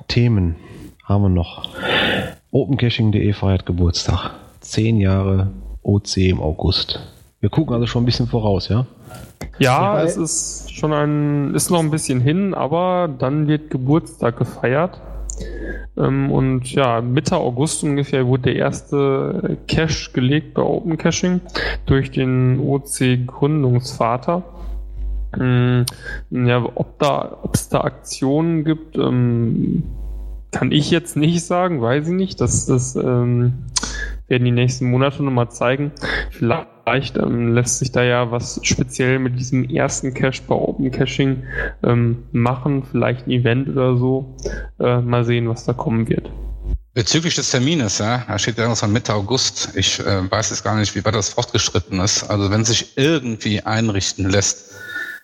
Themen haben wir noch. OpenCaching.de feiert Geburtstag. Zehn Jahre OC im August. Wir gucken also schon ein bisschen voraus, ja? Ja, es ist schon ein, ist noch ein bisschen hin, aber dann wird Geburtstag gefeiert. Ähm, und ja, Mitte August ungefähr wurde der erste Cache gelegt bei Open Caching durch den OC-Gründungsvater. Ähm, ja, ob da, ob es da Aktionen gibt, ähm, kann ich jetzt nicht sagen, weiß ich nicht. Das, das ähm, werden die nächsten Monate nochmal zeigen. Vielleicht ähm, lässt sich da ja was speziell mit diesem ersten Cache bei Open Caching ähm, machen, vielleicht ein Event oder so. Äh, mal sehen, was da kommen wird. Bezüglich des Termines, ja, da steht irgendwas von Mitte August. Ich äh, weiß jetzt gar nicht, wie weit das fortgeschritten ist. Also wenn sich irgendwie einrichten lässt,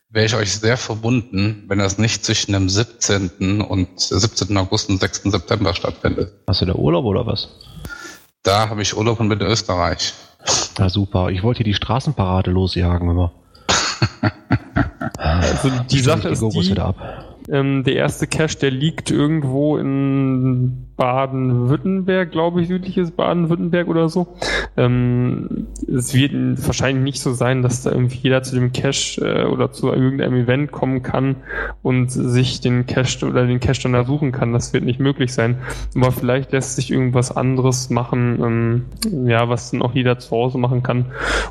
wäre ich euch sehr verbunden, wenn das nicht zwischen dem 17. und 17. August und 6. September stattfindet. Hast du da Urlaub oder was? Da habe ich Urlaub in Mittelösterreich. Ja, super. Ich wollte hier die Straßenparade losjagen immer. also die Sache ist die, ähm, der erste Cache, der liegt irgendwo in Baden-Württemberg, glaube ich, südliches Baden-Württemberg oder so. Ähm, es wird wahrscheinlich nicht so sein, dass da irgendwie jeder zu dem Cache äh, oder zu irgendeinem Event kommen kann und sich den Cache oder den Cache dann ersuchen kann. Das wird nicht möglich sein. Aber vielleicht lässt sich irgendwas anderes machen, ähm, ja, was dann auch jeder zu Hause machen kann.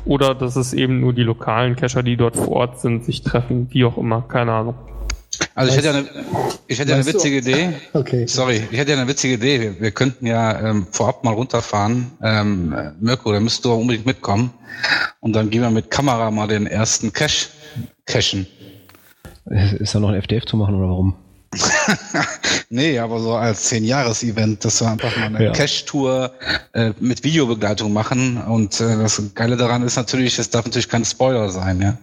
Oder dass es eben nur die lokalen Cacher, die dort vor Ort sind, sich treffen, wie auch immer. Keine Ahnung. Also ich hätte ja eine, ich hätte eine witzige du? Idee. Okay. Sorry, ich hätte ja eine witzige Idee. Wir, wir könnten ja ähm, vorab mal runterfahren. Ähm, Mirko, da müsst du unbedingt mitkommen. Und dann gehen wir mit Kamera mal den ersten Cache cachen. Ist da noch ein FDF zu machen oder warum? nee, aber so als Zehn-Jahres-Event, dass wir einfach mal eine ja. Cash-Tour äh, mit Videobegleitung machen. Und äh, das Geile daran ist natürlich, es darf natürlich kein Spoiler sein, ja.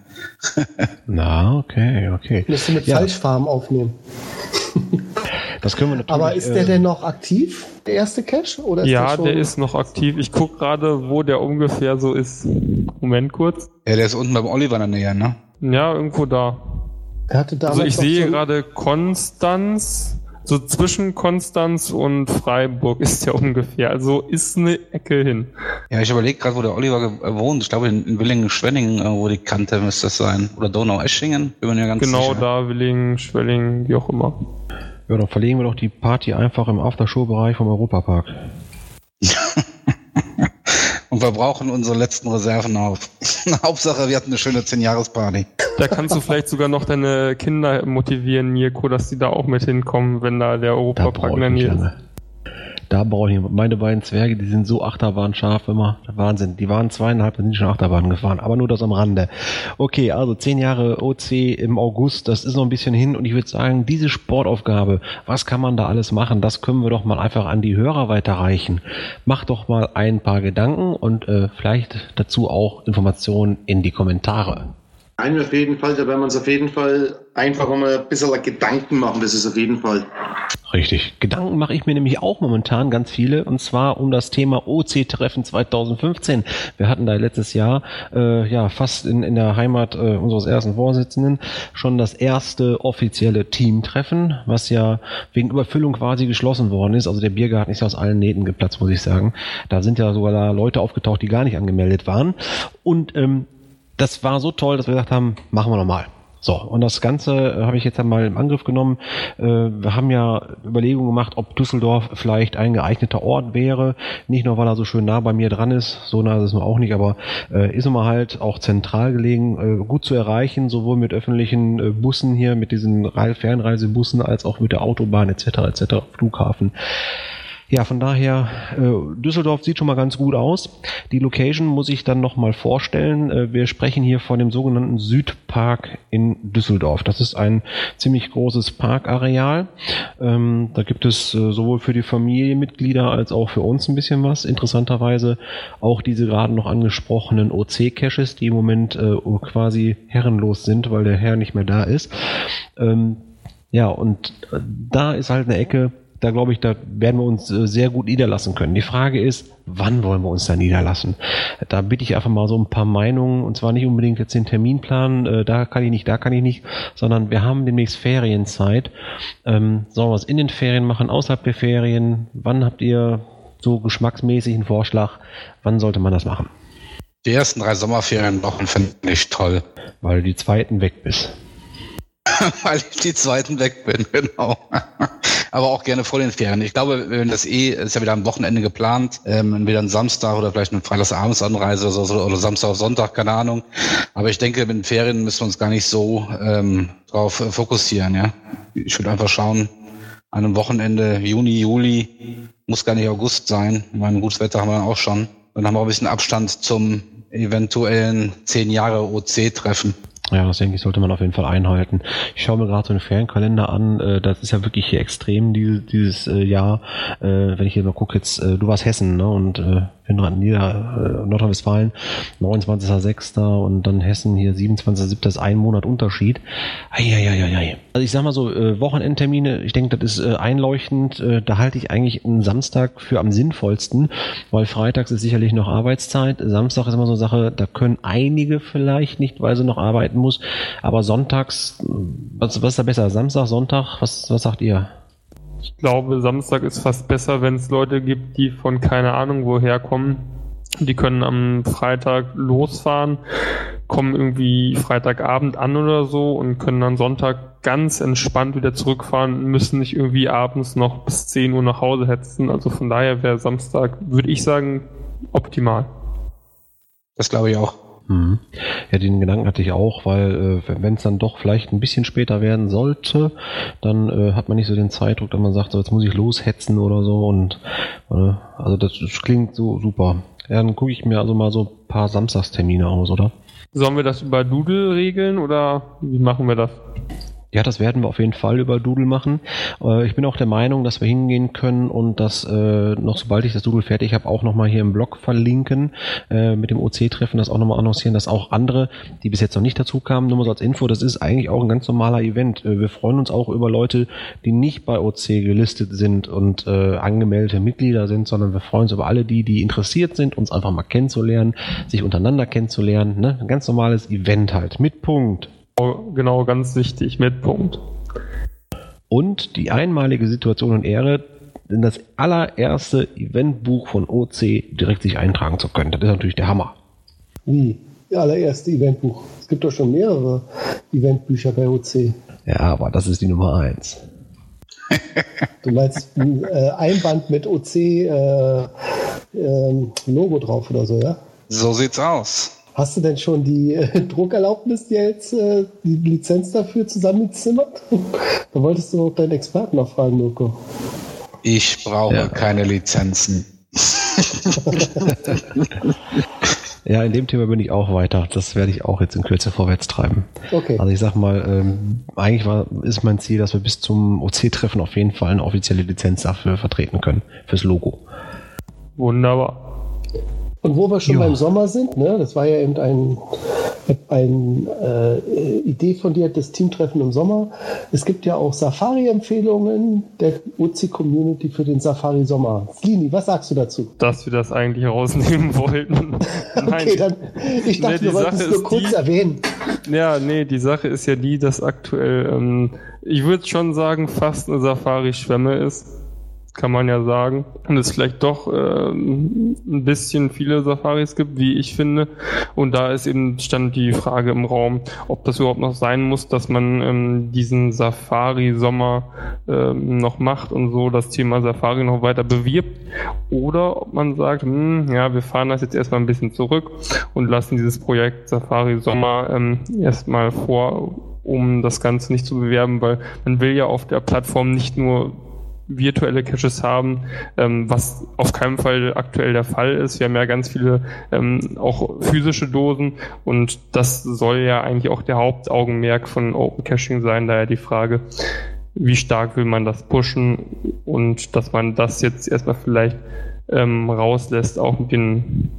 Na, okay, okay. Müsste mit ja. Falschfarben aufnehmen. Das können wir natürlich. Aber ist der äh, denn noch aktiv, der erste Cache? Oder ist ja, der, der ist noch aktiv. Ich gucke gerade, wo der ungefähr so ist. Moment kurz. Ja, der ist unten beim Oliver in der Nähe, ne? Ja, irgendwo da. Er hatte also ich sehe so gerade Konstanz, so zwischen Konstanz und Freiburg ist ja ungefähr. Also ist eine Ecke hin. Ja, ich überlege gerade, wo der Oliver wohnt. Ich glaube in Willingen-Schwenningen, wo die Kante müsste das sein. Oder Donau-Eschingen, bin mir ja ganz Genau sicher. da, Willingen, Schwenningen, wie auch immer. Ja, dann verlegen wir doch die Party einfach im Aftershow-Bereich vom Europapark. Und wir brauchen unsere letzten Reserven auf. Hauptsache, wir hatten eine schöne 10-Jahres-Party. Da kannst du vielleicht sogar noch deine Kinder motivieren, Mirko, dass die da auch mit hinkommen, wenn da der Europapark in der Nähe ist. Da brauche ich meine beiden Zwerge, die sind so achterbahnscharf immer. Wahnsinn. Die waren zweieinhalb und sind schon Achterbahn gefahren, aber nur das am Rande. Okay, also zehn Jahre OC im August, das ist noch ein bisschen hin und ich würde sagen, diese Sportaufgabe, was kann man da alles machen, das können wir doch mal einfach an die Hörer weiterreichen. Macht doch mal ein paar Gedanken und äh, vielleicht dazu auch Informationen in die Kommentare. Nein, auf jeden Fall, da werden wir uns auf jeden Fall einfach mal ein bisschen Gedanken machen, das ist auf jeden Fall. Richtig. Gedanken mache ich mir nämlich auch momentan ganz viele und zwar um das Thema OC-Treffen 2015. Wir hatten da letztes Jahr äh, ja fast in, in der Heimat äh, unseres ersten Vorsitzenden schon das erste offizielle Teamtreffen, was ja wegen Überfüllung quasi geschlossen worden ist. Also der Biergarten ist ja aus allen Nähten geplatzt, muss ich sagen. Da sind ja sogar da Leute aufgetaucht, die gar nicht angemeldet waren. Und ähm, das war so toll, dass wir gesagt haben, machen wir nochmal. So, und das Ganze äh, habe ich jetzt einmal im Angriff genommen. Äh, wir haben ja Überlegungen gemacht, ob Düsseldorf vielleicht ein geeigneter Ort wäre. Nicht nur, weil er so schön nah bei mir dran ist, so nah ist es nur auch nicht, aber äh, ist immer halt auch zentral gelegen, gut zu erreichen, sowohl mit öffentlichen Bussen hier, mit diesen Fernreisebussen, als auch mit der Autobahn etc. etc. Flughafen. Ja, von daher, äh, Düsseldorf sieht schon mal ganz gut aus. Die Location muss ich dann nochmal vorstellen. Äh, wir sprechen hier von dem sogenannten Südpark in Düsseldorf. Das ist ein ziemlich großes Parkareal. Ähm, da gibt es äh, sowohl für die Familienmitglieder als auch für uns ein bisschen was. Interessanterweise auch diese gerade noch angesprochenen OC-Caches, die im Moment quasi herrenlos sind, weil der Herr nicht mehr da ist. Ähm, ja, und da ist halt eine Ecke, da glaube ich, da werden wir uns äh, sehr gut niederlassen können. Die Frage ist, wann wollen wir uns da niederlassen? Da bitte ich einfach mal so ein paar Meinungen und zwar nicht unbedingt jetzt den Terminplan, äh, da kann ich nicht, da kann ich nicht, sondern wir haben demnächst Ferienzeit. Ähm, sollen wir es in den Ferien machen, außerhalb der Ferien? Wann habt ihr so geschmacksmäßig einen Vorschlag? Wann sollte man das machen? Die ersten drei Sommerferienwochen finde ich toll. Weil du die zweiten weg bist. Weil ich die zweiten weg bin, genau. Aber auch gerne vor den Ferien. Ich glaube, wenn das eh, ist ja wieder am Wochenende geplant, ähm, entweder ein Samstag oder vielleicht eine Freitagabendsanreise oder, so, oder Samstag auf Sonntag, keine Ahnung. Aber ich denke, mit den Ferien müssen wir uns gar nicht so ähm, drauf fokussieren, ja. Ich würde einfach schauen, an einem Wochenende, Juni, Juli, muss gar nicht August sein. Ich meine, gutes Wetter haben wir auch schon. Dann haben wir auch ein bisschen Abstand zum eventuellen zehn Jahre OC-Treffen. Ja, das denke ich, sollte man auf jeden Fall einhalten. Ich schaue mir gerade so einen Ferienkalender an. Äh, das ist ja wirklich hier extrem dieses, dieses äh, Jahr. Äh, wenn ich hier mal gucke, jetzt, du warst Hessen, ne? Und in Nieder Nordrhein-Westfalen 29.06. und dann Hessen hier 27.07. ist ein Monat Unterschied. Eieieiei. Also ich sag mal so, Wochenendtermine, ich denke, das ist einleuchtend. Da halte ich eigentlich einen Samstag für am sinnvollsten, weil freitags ist sicherlich noch Arbeitszeit. Samstag ist immer so eine Sache, da können einige vielleicht nicht, weil sie noch arbeiten muss. Aber sonntags, was, was ist da besser? Samstag, Sonntag? Was, was sagt ihr? Ich glaube, Samstag ist fast besser, wenn es Leute gibt, die von keine Ahnung woher kommen. Die können am Freitag losfahren, kommen irgendwie Freitagabend an oder so und können dann Sonntag ganz entspannt wieder zurückfahren, müssen nicht irgendwie abends noch bis 10 Uhr nach Hause hetzen. Also von daher wäre Samstag, würde ich sagen, optimal. Das glaube ich auch. Mhm. Ja, den Gedanken hatte ich auch, weil äh, wenn es dann doch vielleicht ein bisschen später werden sollte, dann äh, hat man nicht so den Zeitdruck, dass man sagt, so jetzt muss ich loshetzen oder so und äh, also das, das, klingt so super. Ja, dann gucke ich mir also mal so ein paar Samstagstermine aus, oder? Sollen wir das über Doodle regeln oder wie machen wir das? Ja, das werden wir auf jeden Fall über Doodle machen. Äh, ich bin auch der Meinung, dass wir hingehen können und das äh, noch sobald ich das Doodle fertig habe, auch nochmal hier im Blog verlinken, äh, mit dem OC-Treffen das auch nochmal annoncieren, dass auch andere, die bis jetzt noch nicht dazu kamen, nur mal so als Info, das ist eigentlich auch ein ganz normaler Event. Äh, wir freuen uns auch über Leute, die nicht bei OC gelistet sind und äh, angemeldete Mitglieder sind, sondern wir freuen uns über alle die, die interessiert sind, uns einfach mal kennenzulernen, sich untereinander kennenzulernen. Ne? Ein ganz normales Event halt, mit Punkt. Genau, ganz wichtig, mit Punkt. Und die einmalige Situation und Ehre, in das allererste Eventbuch von OC direkt sich eintragen zu können. Das ist natürlich der Hammer. Wie? Das allererste Eventbuch. Es gibt doch schon mehrere Eventbücher bei OC. Ja, aber das ist die Nummer eins. Du meinst ein äh, Einband mit OC äh, ähm, Logo drauf oder so, ja? So sieht's aus. Hast du denn schon die äh, Druckerlaubnis dir jetzt, äh, die Lizenz dafür zusammengezimmert? da wolltest du auch deinen Experten noch fragen, Mirko. Ich brauche ja. keine Lizenzen. ja, in dem Thema bin ich auch weiter. Das werde ich auch jetzt in Kürze vorwärts treiben. Okay. Also ich sag mal, ähm, eigentlich war, ist mein Ziel, dass wir bis zum OC-Treffen auf jeden Fall eine offizielle Lizenz dafür vertreten können, fürs Logo. Wunderbar. Und wo wir schon jo. beim Sommer sind, ne, das war ja eben ein, ein äh, Idee von dir, das Teamtreffen im Sommer. Es gibt ja auch Safari-Empfehlungen der OC-Community für den Safari-Sommer. Slini, was sagst du dazu? Dass wir das eigentlich rausnehmen wollten. okay, dann, ich dachte, nee, wir wollten es nur kurz die, erwähnen. Ja, nee, die Sache ist ja die, dass aktuell, ähm, ich würde schon sagen, fast eine Safari-Schwemme ist kann man ja sagen. Und es vielleicht doch äh, ein bisschen viele Safaris gibt, wie ich finde. Und da ist eben stand die Frage im Raum, ob das überhaupt noch sein muss, dass man ähm, diesen Safari-Sommer ähm, noch macht und so das Thema Safari noch weiter bewirbt. Oder ob man sagt, hm, ja, wir fahren das jetzt erstmal ein bisschen zurück und lassen dieses Projekt Safari-Sommer ähm, erstmal vor um das Ganze nicht zu bewerben, weil man will ja auf der Plattform nicht nur virtuelle Caches haben, ähm, was auf keinen Fall aktuell der Fall ist. Wir haben ja ganz viele ähm, auch physische Dosen und das soll ja eigentlich auch der Hauptaugenmerk von Open Caching sein. Daher die Frage, wie stark will man das pushen und dass man das jetzt erstmal vielleicht ähm, rauslässt, auch mit den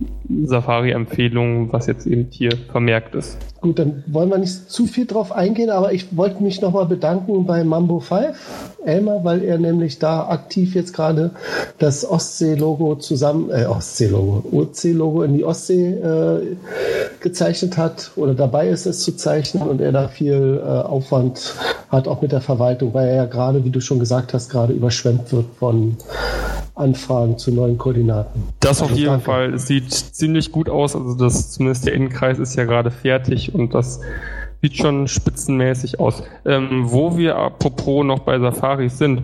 Safari-Empfehlungen, was jetzt eben hier vermerkt ist. Gut, dann wollen wir nicht zu viel drauf eingehen, aber ich wollte mich nochmal bedanken bei Mambo 5, Elmar, weil er nämlich da aktiv jetzt gerade das Ostsee-Logo zusammen, äh, Ostsee-Logo, OC-Logo in die Ostsee äh, gezeichnet hat oder dabei ist es zu zeichnen und er da viel äh, Aufwand hat, auch mit der Verwaltung, weil er ja gerade, wie du schon gesagt hast, gerade überschwemmt wird von Anfragen zu neuen Koordinaten. Das auf also jeden danke. Fall. Es sieht ziemlich gut aus. Also das, zumindest der Innenkreis ist ja gerade fertig und das sieht schon spitzenmäßig aus. Ähm, wo wir apropos noch bei Safaris sind,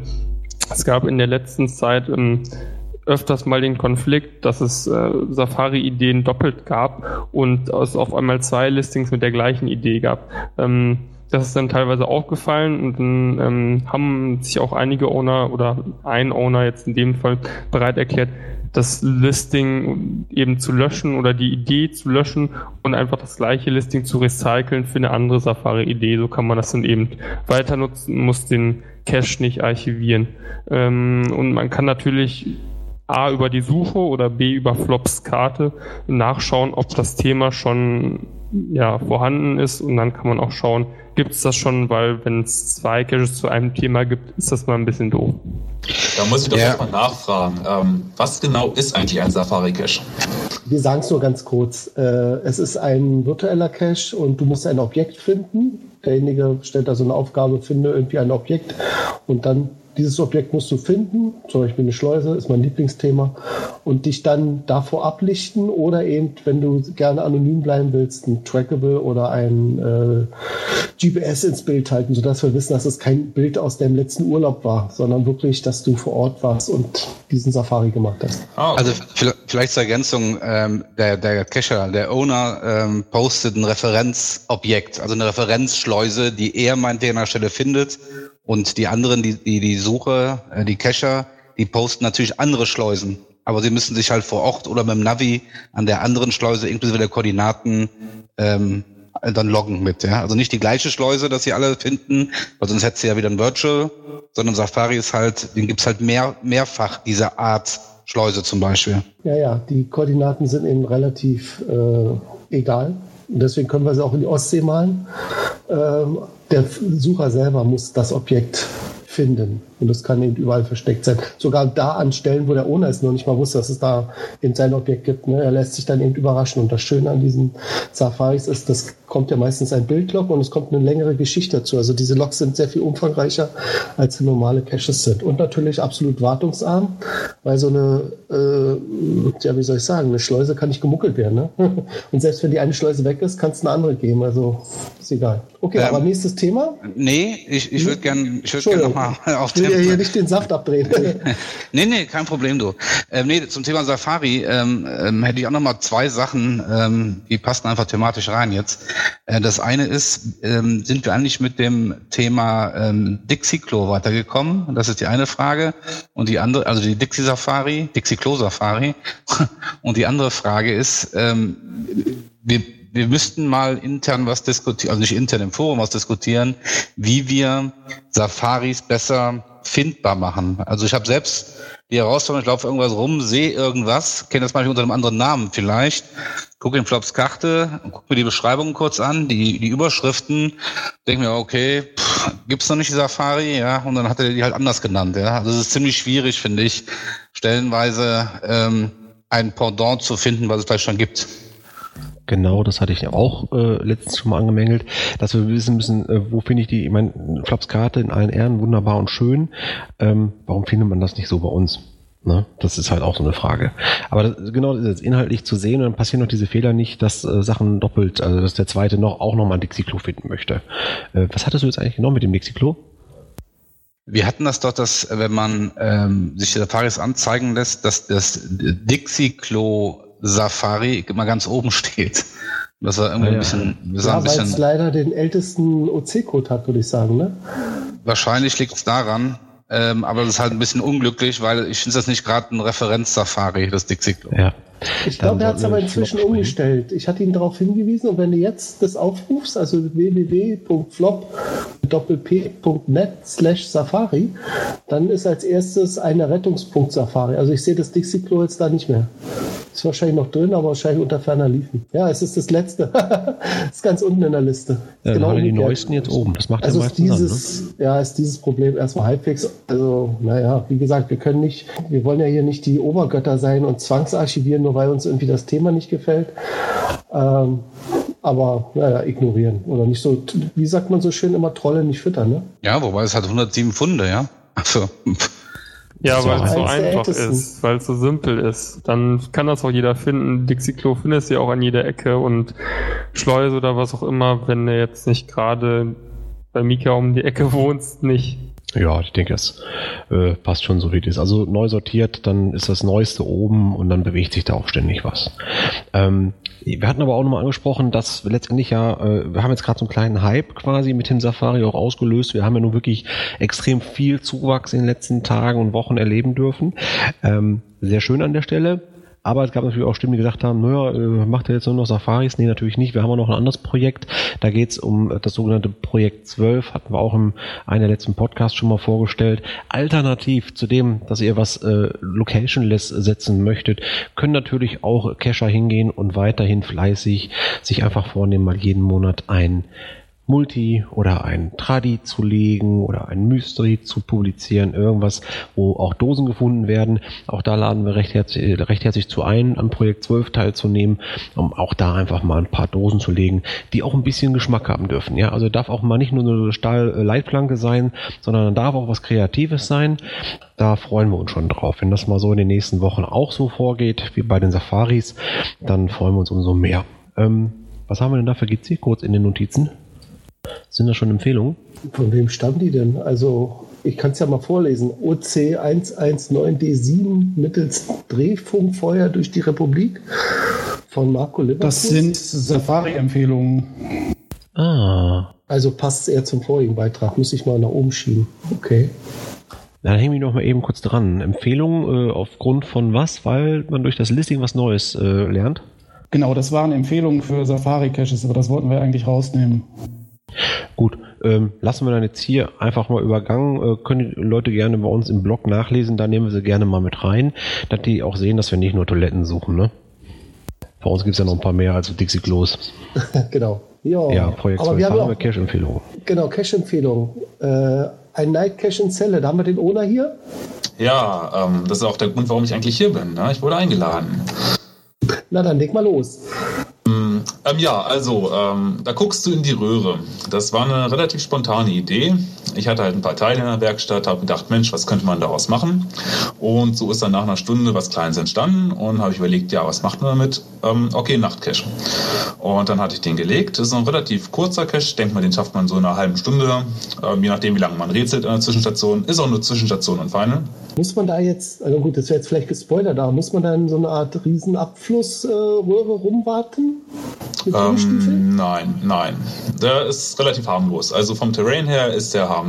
es gab in der letzten Zeit ähm, öfters mal den Konflikt, dass es äh, Safari-Ideen doppelt gab und es auf einmal zwei Listings mit der gleichen Idee gab. Ähm, das ist dann teilweise aufgefallen und dann ähm, haben sich auch einige Owner oder ein Owner jetzt in dem Fall bereit erklärt, das Listing eben zu löschen oder die Idee zu löschen und einfach das gleiche Listing zu recyceln für eine andere Safari-Idee. So kann man das dann eben weiter nutzen, muss den Cache nicht archivieren. Ähm, und man kann natürlich A über die Suche oder B über Flops Karte nachschauen, ob das Thema schon ja, vorhanden ist und dann kann man auch schauen, gibt es das schon, weil wenn es zwei Caches zu einem Thema gibt, ist das mal ein bisschen doof. Da muss ich doch ja. erstmal nachfragen. Ähm, was genau ist eigentlich ein Safari-Cache? Wir sagen es nur ganz kurz. Äh, es ist ein virtueller Cache und du musst ein Objekt finden. Derjenige stellt da so eine Aufgabe, finde irgendwie ein Objekt und dann dieses Objekt musst du finden, zum Beispiel eine Schleuse ist mein Lieblingsthema, und dich dann davor ablichten oder eben, wenn du gerne anonym bleiben willst, ein Trackable oder ein äh, GPS ins Bild halten, sodass wir wissen, dass es kein Bild aus deinem letzten Urlaub war, sondern wirklich, dass du vor Ort warst und diesen Safari gemacht hast. Ah, okay. Also vielleicht zur Ergänzung, ähm, der, der Cacher, der Owner ähm, postet ein Referenzobjekt, also eine Referenzschleuse, die er meint, der an der Stelle findet und die anderen, die, die, die Suche, äh, die Cacher, die posten natürlich andere Schleusen. Aber sie müssen sich halt vor Ort oder mit dem Navi an der anderen Schleuse inklusive der Koordinaten ähm, dann loggen mit. Ja? Also nicht die gleiche Schleuse, dass sie alle finden, weil sonst hätte sie ja wieder ein Virtual, sondern Safari ist halt, den gibt's halt mehr, mehrfach diese Art Schleuse zum Beispiel. Ja, ja, die Koordinaten sind eben relativ äh, egal. Und deswegen können wir sie auch in die Ostsee malen. Ähm, der Sucher selber muss das Objekt finden. Und das kann eben überall versteckt sein. Sogar da an Stellen, wo der Owner es noch nicht mal wusste, dass es da eben sein Objekt gibt. Ne? Er lässt sich dann eben überraschen. Und das Schöne an diesen Safaris ist, das kommt ja meistens ein Bildlog und es kommt eine längere Geschichte dazu. Also diese Logs sind sehr viel umfangreicher, als normale Caches sind. Und natürlich absolut wartungsarm, weil so eine, äh, ja, wie soll ich sagen, eine Schleuse kann nicht gemuckelt werden. Ne? Und selbst wenn die eine Schleuse weg ist, kann es eine andere geben. Also ist egal. Okay, ähm, aber nächstes Thema? Nee, ich, ich würde gerne würd gern noch mal auf Ich will ja hier nicht den Saft abdrehen. nee, nee, kein Problem, du. Ähm, nee, zum Thema Safari ähm, ähm, hätte ich auch noch mal zwei Sachen, ähm, die passen einfach thematisch rein jetzt. Äh, das eine ist, ähm, sind wir eigentlich mit dem Thema ähm, Dixie-Klo weitergekommen? Das ist die eine Frage. Und die andere, also die Dixie-Safari, Dixie-Klo-Safari. Und die andere Frage ist, ähm, wir wir müssten mal intern was diskutieren, also nicht intern im Forum was diskutieren, wie wir Safaris besser findbar machen. Also ich habe selbst die Herausforderung, ich laufe irgendwas rum, sehe irgendwas, kenne das manchmal unter einem anderen Namen vielleicht, gucke in Flops Karte, gucke mir die Beschreibungen kurz an, die, die Überschriften, denke mir, okay, pff, gibt's noch nicht die Safari, ja, und dann hat er die halt anders genannt, ja. Also es ist ziemlich schwierig, finde ich, stellenweise ähm, ein Pendant zu finden, was es vielleicht schon gibt. Genau, das hatte ich auch äh, letztens schon mal angemängelt, dass wir wissen müssen, äh, wo finde ich die, ich meine, Flaps Karte in allen Ehren, wunderbar und schön. Ähm, warum findet man das nicht so bei uns? Ne? Das ist halt auch so eine Frage. Aber das, genau das ist jetzt inhaltlich zu sehen und dann passieren noch diese Fehler nicht, dass äh, Sachen doppelt, also dass der zweite noch auch nochmal ein Dixie-Klo finden möchte. Äh, was hattest du jetzt eigentlich genommen mit dem Dixie-Klo? Wir hatten das doch, dass wenn man ähm, sich der Faris anzeigen lässt, dass das Dixie-Klo Safari immer ganz oben steht. Das war irgendwie ja, ein bisschen, ja, ein bisschen weil es leider den ältesten OC-Code hat, würde ich sagen, ne? wahrscheinlich liegt es daran, ähm, aber das ist halt ein bisschen unglücklich, weil ich finde das nicht gerade ein Referenz-Safari, das Dixie Klo. Ja. Ich glaube, er hat es aber inzwischen umgestellt. Ich hatte ihn darauf hingewiesen und wenn du jetzt das aufrufst, also www.flop.net slash Safari, dann ist als erstes eine Rettungspunkt Safari. Also ich sehe das Dixie-Klo jetzt da nicht mehr. Ist wahrscheinlich noch drin, aber wahrscheinlich unter ferner Liefen. Ja, es ist das letzte. ist ganz unten in der Liste. Ja, Genau die neuesten jetzt oben. Das macht Also ja ist meistens dieses, Sinn, ja, ist dieses Problem erstmal halbwegs. Also, naja, wie gesagt, wir können nicht, wir wollen ja hier nicht die Obergötter sein und zwangsarchivieren, nur weil uns irgendwie das Thema nicht gefällt. Ähm, aber, naja, ignorieren. Oder nicht so, wie sagt man so schön, immer Trolle nicht füttern, ne? Ja, wobei es hat 107 Pfunde, ja. Also, Ja, weil es so einfach ältesten. ist, weil es so simpel ist. Dann kann das auch jeder finden. Dixie-Klo findest du ja auch an jeder Ecke und Schleuse oder was auch immer, wenn du jetzt nicht gerade bei Mika um die Ecke wohnst, nicht. Ja, ich denke, das äh, passt schon so wie das ist. Also neu sortiert, dann ist das Neueste oben und dann bewegt sich da auch ständig was. Ähm, wir hatten aber auch nochmal angesprochen, dass letztendlich ja, äh, wir haben jetzt gerade so einen kleinen Hype quasi mit dem Safari auch ausgelöst. Wir haben ja nun wirklich extrem viel Zuwachs in den letzten Tagen und Wochen erleben dürfen. Ähm, sehr schön an der Stelle. Aber es gab natürlich auch Stimmen, die gesagt haben, naja, äh, macht er jetzt nur noch Safaris? Nee, natürlich nicht. Wir haben auch noch ein anderes Projekt. Da geht es um das sogenannte Projekt 12. Hatten wir auch in einer der letzten Podcasts schon mal vorgestellt. Alternativ zu dem, dass ihr was äh, locationless setzen möchtet, können natürlich auch Cacher hingehen und weiterhin fleißig sich einfach vornehmen, mal jeden Monat ein Multi oder ein Tradi zu legen oder ein Mystery zu publizieren, irgendwas, wo auch Dosen gefunden werden. Auch da laden wir recht herzlich, recht herzlich zu ein, am Projekt 12 teilzunehmen, um auch da einfach mal ein paar Dosen zu legen, die auch ein bisschen Geschmack haben dürfen. Ja, also darf auch mal nicht nur eine Stahl-Leitplanke sein, sondern darf auch was Kreatives sein. Da freuen wir uns schon drauf. Wenn das mal so in den nächsten Wochen auch so vorgeht, wie bei den Safaris, dann freuen wir uns umso mehr. Ähm, was haben wir denn da für GC kurz in den Notizen? Sind das schon Empfehlungen? Von wem stammen die denn? Also, ich kann es ja mal vorlesen. OC 119D7 mittels Drehfunkfeuer durch die Republik von Marco Liverpool. Das sind Safari-Empfehlungen. Ah. Also passt es eher zum vorigen Beitrag. Muss ich mal nach oben schieben. Okay. Na, Dann hänge ich noch mal eben kurz dran. Empfehlungen äh, aufgrund von was? Weil man durch das Listing was Neues äh, lernt. Genau, das waren Empfehlungen für Safari-Caches, aber das wollten wir eigentlich rausnehmen. Gut, ähm, lassen wir dann jetzt hier einfach mal übergangen. Äh, können die Leute gerne bei uns im Blog nachlesen, da nehmen wir sie gerne mal mit rein, dass die auch sehen, dass wir nicht nur Toiletten suchen, ne? Bei uns gibt es ja noch ein paar mehr als Dixie Klos. genau. Ja, Ja, Projekt aber 12 wir haben haben wir auch, Cache-Empfehlungen. genau, Cache-Empfehlung. Äh, ein Night Cache in Celle. Da haben wir den Owner hier. Ja, ähm, das ist auch der Grund, warum ich eigentlich hier bin. Ne? Ich wurde eingeladen. Na, dann leg mal los. Ähm, ja, also, ähm, da guckst du in die Röhre. Das war eine relativ spontane Idee. Ich hatte halt ein paar Teile in der Werkstatt, habe gedacht, Mensch, was könnte man daraus machen? Und so ist dann nach einer Stunde was Kleines entstanden und habe ich überlegt, ja, was macht man damit? Ähm, okay, Nachtcache. Und dann hatte ich den gelegt. Das ist ein relativ kurzer Cache. Ich denke mal, den schafft man so in einer halben Stunde, ähm, je nachdem, wie lange man rätselt an der Zwischenstation. Ist auch nur Zwischenstation und Final. Muss man da jetzt, also gut, das wäre jetzt vielleicht gespoilert, aber muss man da in so eine Art Riesenabflussröhre äh, rumwarten? Ähm, nein, nein. Der ist relativ harmlos. Also vom Terrain her ist der harmlos.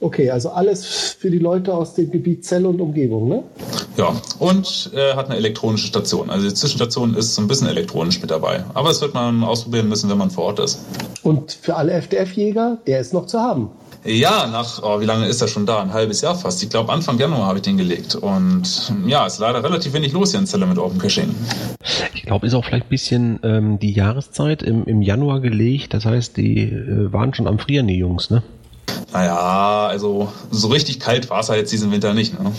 Okay, also alles für die Leute aus dem Gebiet Zelle und Umgebung, ne? Ja, und er hat eine elektronische Station. Also die Zwischenstation ist so ein bisschen elektronisch mit dabei. Aber das wird man ausprobieren müssen, wenn man vor Ort ist. Und für alle FDF-Jäger, der ist noch zu haben. Ja, nach, oh, wie lange ist er schon da? Ein halbes Jahr fast. Ich glaube, Anfang Januar habe ich den gelegt. Und ja, ist leider relativ wenig los hier in Zelle mit Open Caching. Ich glaube, ist auch vielleicht ein bisschen ähm, die Jahreszeit im, im Januar gelegt. Das heißt, die äh, waren schon am Frieren, die Jungs, ne? Naja, also so richtig kalt war es halt jetzt diesen Winter nicht. Ne?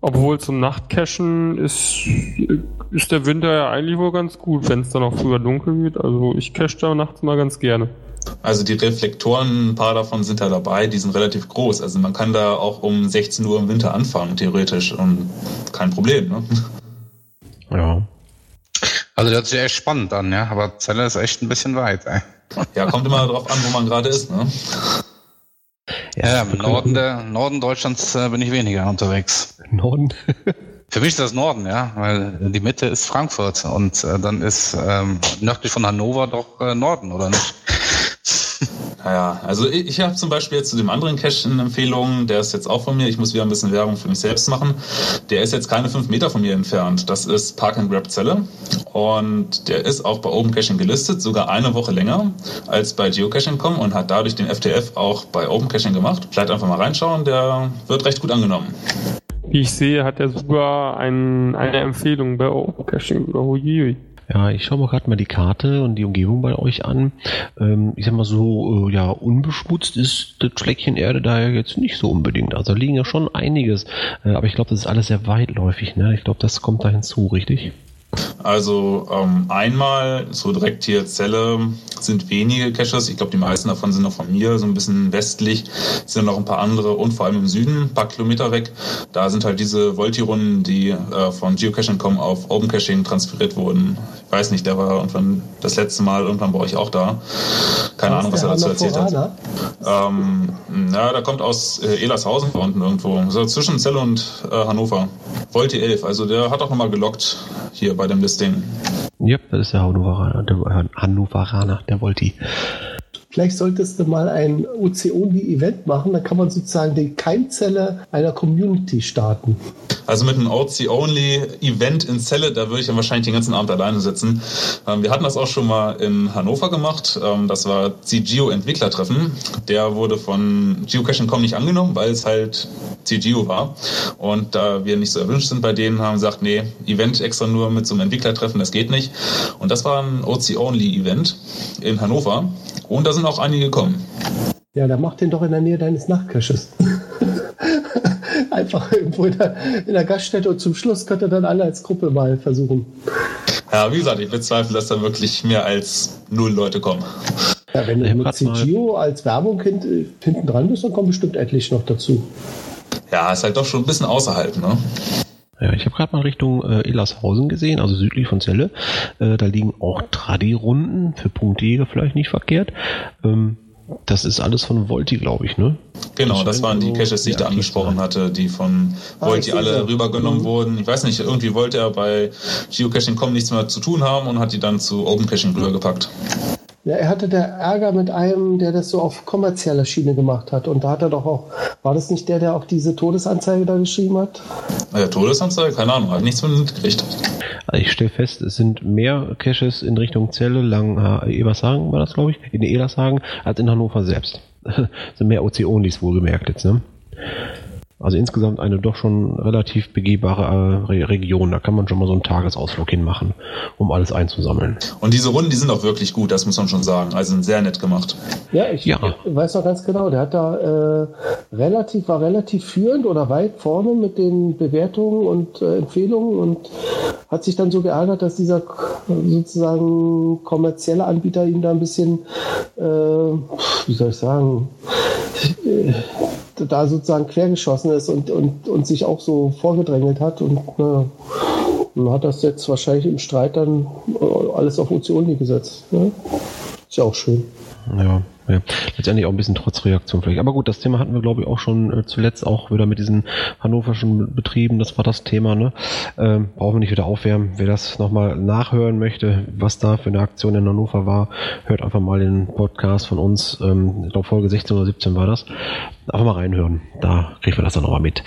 Obwohl zum Nachtcachen ist, ist der Winter ja eigentlich wohl ganz gut, wenn es dann auch früher dunkel wird. Also ich cache da nachts mal ganz gerne. Also die Reflektoren, ein paar davon sind da dabei, die sind relativ groß. Also man kann da auch um 16 Uhr im Winter anfangen, theoretisch. Und kein Problem, ne? Ja. Also das hört sich echt spannend an, ja. Aber Zelle ist echt ein bisschen weit, ey. Ja, kommt immer darauf an, wo man gerade ist, ne? Ja, im Norden, der, Norden Deutschlands äh, bin ich weniger unterwegs. Norden? Für mich ist das Norden, ja, weil die Mitte ist Frankfurt und äh, dann ist ähm, nördlich von Hannover doch äh, Norden, oder nicht? Naja, also ich, ich habe zum Beispiel jetzt zu dem anderen Cache eine Empfehlung, der ist jetzt auch von mir. Ich muss wieder ein bisschen Werbung für mich selbst machen. Der ist jetzt keine fünf Meter von mir entfernt. Das ist Park and Grab Zelle und der ist auch bei Open Caching gelistet, sogar eine Woche länger als bei Geocaching.com und hat dadurch den FTF auch bei Open Caching gemacht. Vielleicht einfach mal reinschauen, der wird recht gut angenommen. Wie ich sehe, hat er sogar ein, eine Empfehlung bei Open Caching. Oh, ja, ich schaue mir gerade mal die Karte und die Umgebung bei euch an. Ähm, ich sag mal so, äh, ja, unbeschmutzt ist das Fleckchen Erde da ja jetzt nicht so unbedingt. Also liegen ja schon einiges. Äh, aber ich glaube, das ist alles sehr weitläufig. Ne? Ich glaube, das kommt da hinzu, richtig? Also ähm, einmal so direkt hier Zelle sind wenige Caches. Ich glaube, die meisten davon sind noch von mir, so ein bisschen westlich. Es sind noch ein paar andere und vor allem im Süden, ein paar Kilometer weg. Da sind halt diese Volti-Runden, die äh, von Geocaching.com auf Open Caching transferiert wurden. Ich weiß nicht, der war irgendwann das letzte Mal irgendwann bei euch auch da. Keine Ahnung, was er dazu erzählt hat. Ähm, ja, da kommt aus äh, Elershausen da unten irgendwo. So zwischen Zelle und äh, Hannover. Volti 11, also der hat auch nochmal gelockt hier bei dem Listing. Ja, das ist der Hannoveraner, der Hannoveraner, der Volti. Vielleicht solltest du mal ein OC-Only-Event machen, dann kann man sozusagen die Keimzelle einer Community starten. Also mit einem OC-Only-Event in Celle, da würde ich dann wahrscheinlich den ganzen Abend alleine sitzen. Ähm, wir hatten das auch schon mal in Hannover gemacht. Ähm, das war CGO-Entwicklertreffen. Der wurde von Geocaching.com nicht angenommen, weil es halt CGO war. Und da wir nicht so erwünscht sind bei denen, haben wir gesagt, nee, Event extra nur mit so einem Entwicklertreffen, das geht nicht. Und das war ein OC-Only-Event in Hannover. Und da sind auch einige gekommen. Ja, dann mach den doch in der Nähe deines Nachtcaches. Einfach irgendwo in der, in der, Gaststätte und zum Schluss könnt ihr dann alle als Gruppe mal versuchen. Ja, wie gesagt, ich bezweifle, dass da wirklich mehr als null Leute kommen. Ja, wenn du mit CGO als Werbung hinten dran bist, dann kommen bestimmt etliche noch dazu. Ja, ist halt doch schon ein bisschen außerhalb, ne? Ja, ich habe gerade mal Richtung äh, Illershausen gesehen, also südlich von Celle. Äh, da liegen auch Tradi-Runden für Punktjäger vielleicht nicht verkehrt. Ähm, das ist alles von Volti, glaube ich, ne? Genau, das waren die Caches, die ich da angesprochen hatte, die von ah, Volti alle rübergenommen mhm. wurden. Ich weiß nicht, irgendwie wollte er bei Geocaching.com nichts mehr zu tun haben und hat die dann zu Open Caching rübergepackt. Ja, er hatte der Ärger mit einem, der das so auf kommerzieller Schiene gemacht hat. Und da hat er doch auch, war das nicht der, der auch diese Todesanzeige da geschrieben hat? Ja, Todesanzeige? Keine Ahnung, habe nichts mitgekriegt. Also ich stelle fest, es sind mehr Caches in Richtung Zelle, Lang, äh, Ebershagen war das, glaube ich, in Ebershagen, als in Hannover selbst. sind mehr OC-Onlys wohlgemerkt jetzt, ne? Also insgesamt eine doch schon relativ begehbare äh, Region. Da kann man schon mal so einen Tagesausflug hinmachen, um alles einzusammeln. Und diese Runden, die sind auch wirklich gut, das muss man schon sagen. Also sind sehr nett gemacht. Ja, ich ja. weiß noch ganz genau, der hat da äh, relativ, war relativ führend oder weit vorne mit den Bewertungen und äh, Empfehlungen und hat sich dann so geärgert, dass dieser sozusagen kommerzielle Anbieter ihm da ein bisschen, äh, wie soll ich sagen, äh, da sozusagen quergeschossen ist und, und, und sich auch so vorgedrängelt hat. Und na, hat das jetzt wahrscheinlich im Streit dann alles auf Ozeoni gesetzt. Ne? Ist ja auch schön. Ja, ja. Letztendlich auch ein bisschen trotz Reaktion vielleicht. Aber gut, das Thema hatten wir, glaube ich, auch schon äh, zuletzt auch wieder mit diesen hannoverschen Betrieben. Das war das Thema. Ne? Ähm, brauchen wir nicht wieder aufwärmen. Wer das nochmal nachhören möchte, was da für eine Aktion in Hannover war, hört einfach mal den Podcast von uns. Ähm, ich glaube, Folge 16 oder 17 war das. Einfach mal reinhören. Da kriegen wir das dann nochmal mit.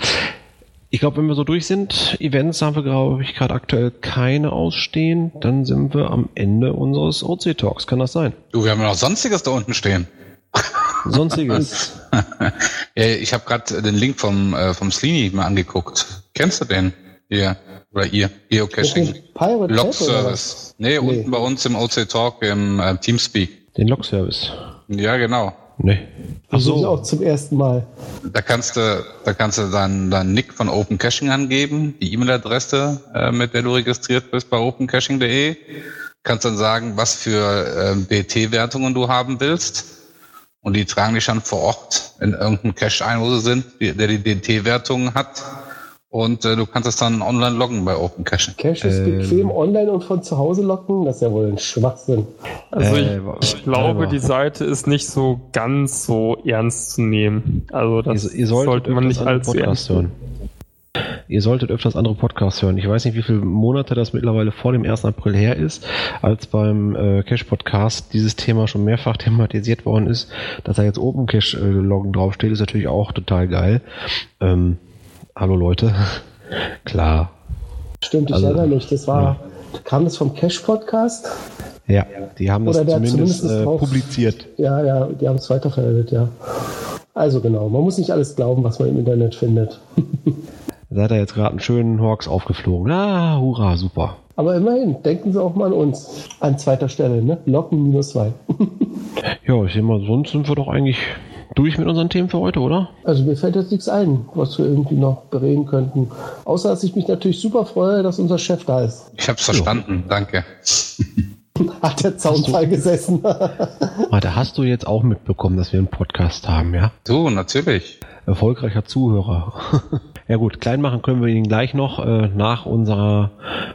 Ich glaube, wenn wir so durch sind, Events haben wir, glaube ich, gerade aktuell keine ausstehen, dann sind wir am Ende unseres OC Talks. Kann das sein? Du, wir haben ja noch Sonstiges da unten stehen. Sonstiges. ja, ich habe gerade den Link vom, äh, vom Slini mal angeguckt. Kennst du den? Hier. Oder ihr. Geocaching. Log Service. Nee, nee, unten bei uns im OC Talk im äh, Teamspeak. Den Log Service. Ja, genau. Nee. Ach so. Ich auch zum ersten Mal. Da kannst du, da kannst du deinen dein Nick von Open Caching angeben, die E-Mail-Adresse, äh, mit der du registriert bist bei opencaching.de. Kannst dann sagen, was für äh, BT-Wertungen du haben willst. Und die tragen dich dann vor Ort in irgendeinen Cache ein, wo sie sind, der die DT-Wertungen hat und äh, du kannst es dann online loggen bei Open Cache. Cache ist ähm, bequem online und von zu Hause loggen? Das ist ja wohl ein Schwachsinn. Also ich, äh, ich glaube, die Seite ist nicht so ganz so ernst zu nehmen. Also das ihr, ihr sollte man nicht als Podcast hören. Ihr solltet öfters andere Podcasts hören. Ich weiß nicht, wie viele Monate das mittlerweile vor dem 1. April her ist, als beim äh, Cache-Podcast dieses Thema schon mehrfach thematisiert worden ist. Dass da jetzt Open Cache-Loggen äh, draufsteht, ist natürlich auch total geil. Ähm, hallo Leute. Klar. Stimmt, ich also, erinnere mich. Das war, ja. kam das vom Cash-Podcast? Ja, die haben das zumindest, zumindest äh, publiziert. Ja, ja, die haben es weiterverwendet, ja. Also genau, man muss nicht alles glauben, was man im Internet findet. Seid ihr jetzt gerade einen schönen Hawks aufgeflogen. Ah, hurra, super. Aber immerhin, denken Sie auch mal an uns. An zweiter Stelle, ne? Locken minus zwei. ja, ich sehe mal, sonst sind wir doch eigentlich durch mit unseren Themen für heute, oder? Also mir fällt jetzt nichts ein, was wir irgendwie noch bereden könnten. Außer, dass ich mich natürlich super freue, dass unser Chef da ist. Ich habe es verstanden, danke. Hat der Zaunfall gesessen. Warte, hast du jetzt auch mitbekommen, dass wir einen Podcast haben, ja? Du, natürlich. Erfolgreicher Zuhörer. ja gut, klein machen können wir ihn gleich noch äh, nach unserer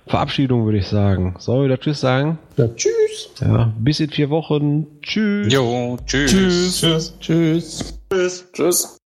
Verabschiedung, würde ich sagen. Soll ich da Tschüss sagen? Ja, tschüss. Ja, bis in vier Wochen. Tschüss. Jo, tschüss. Tschüss. Tschüss. Tschüss. Tschüss. tschüss.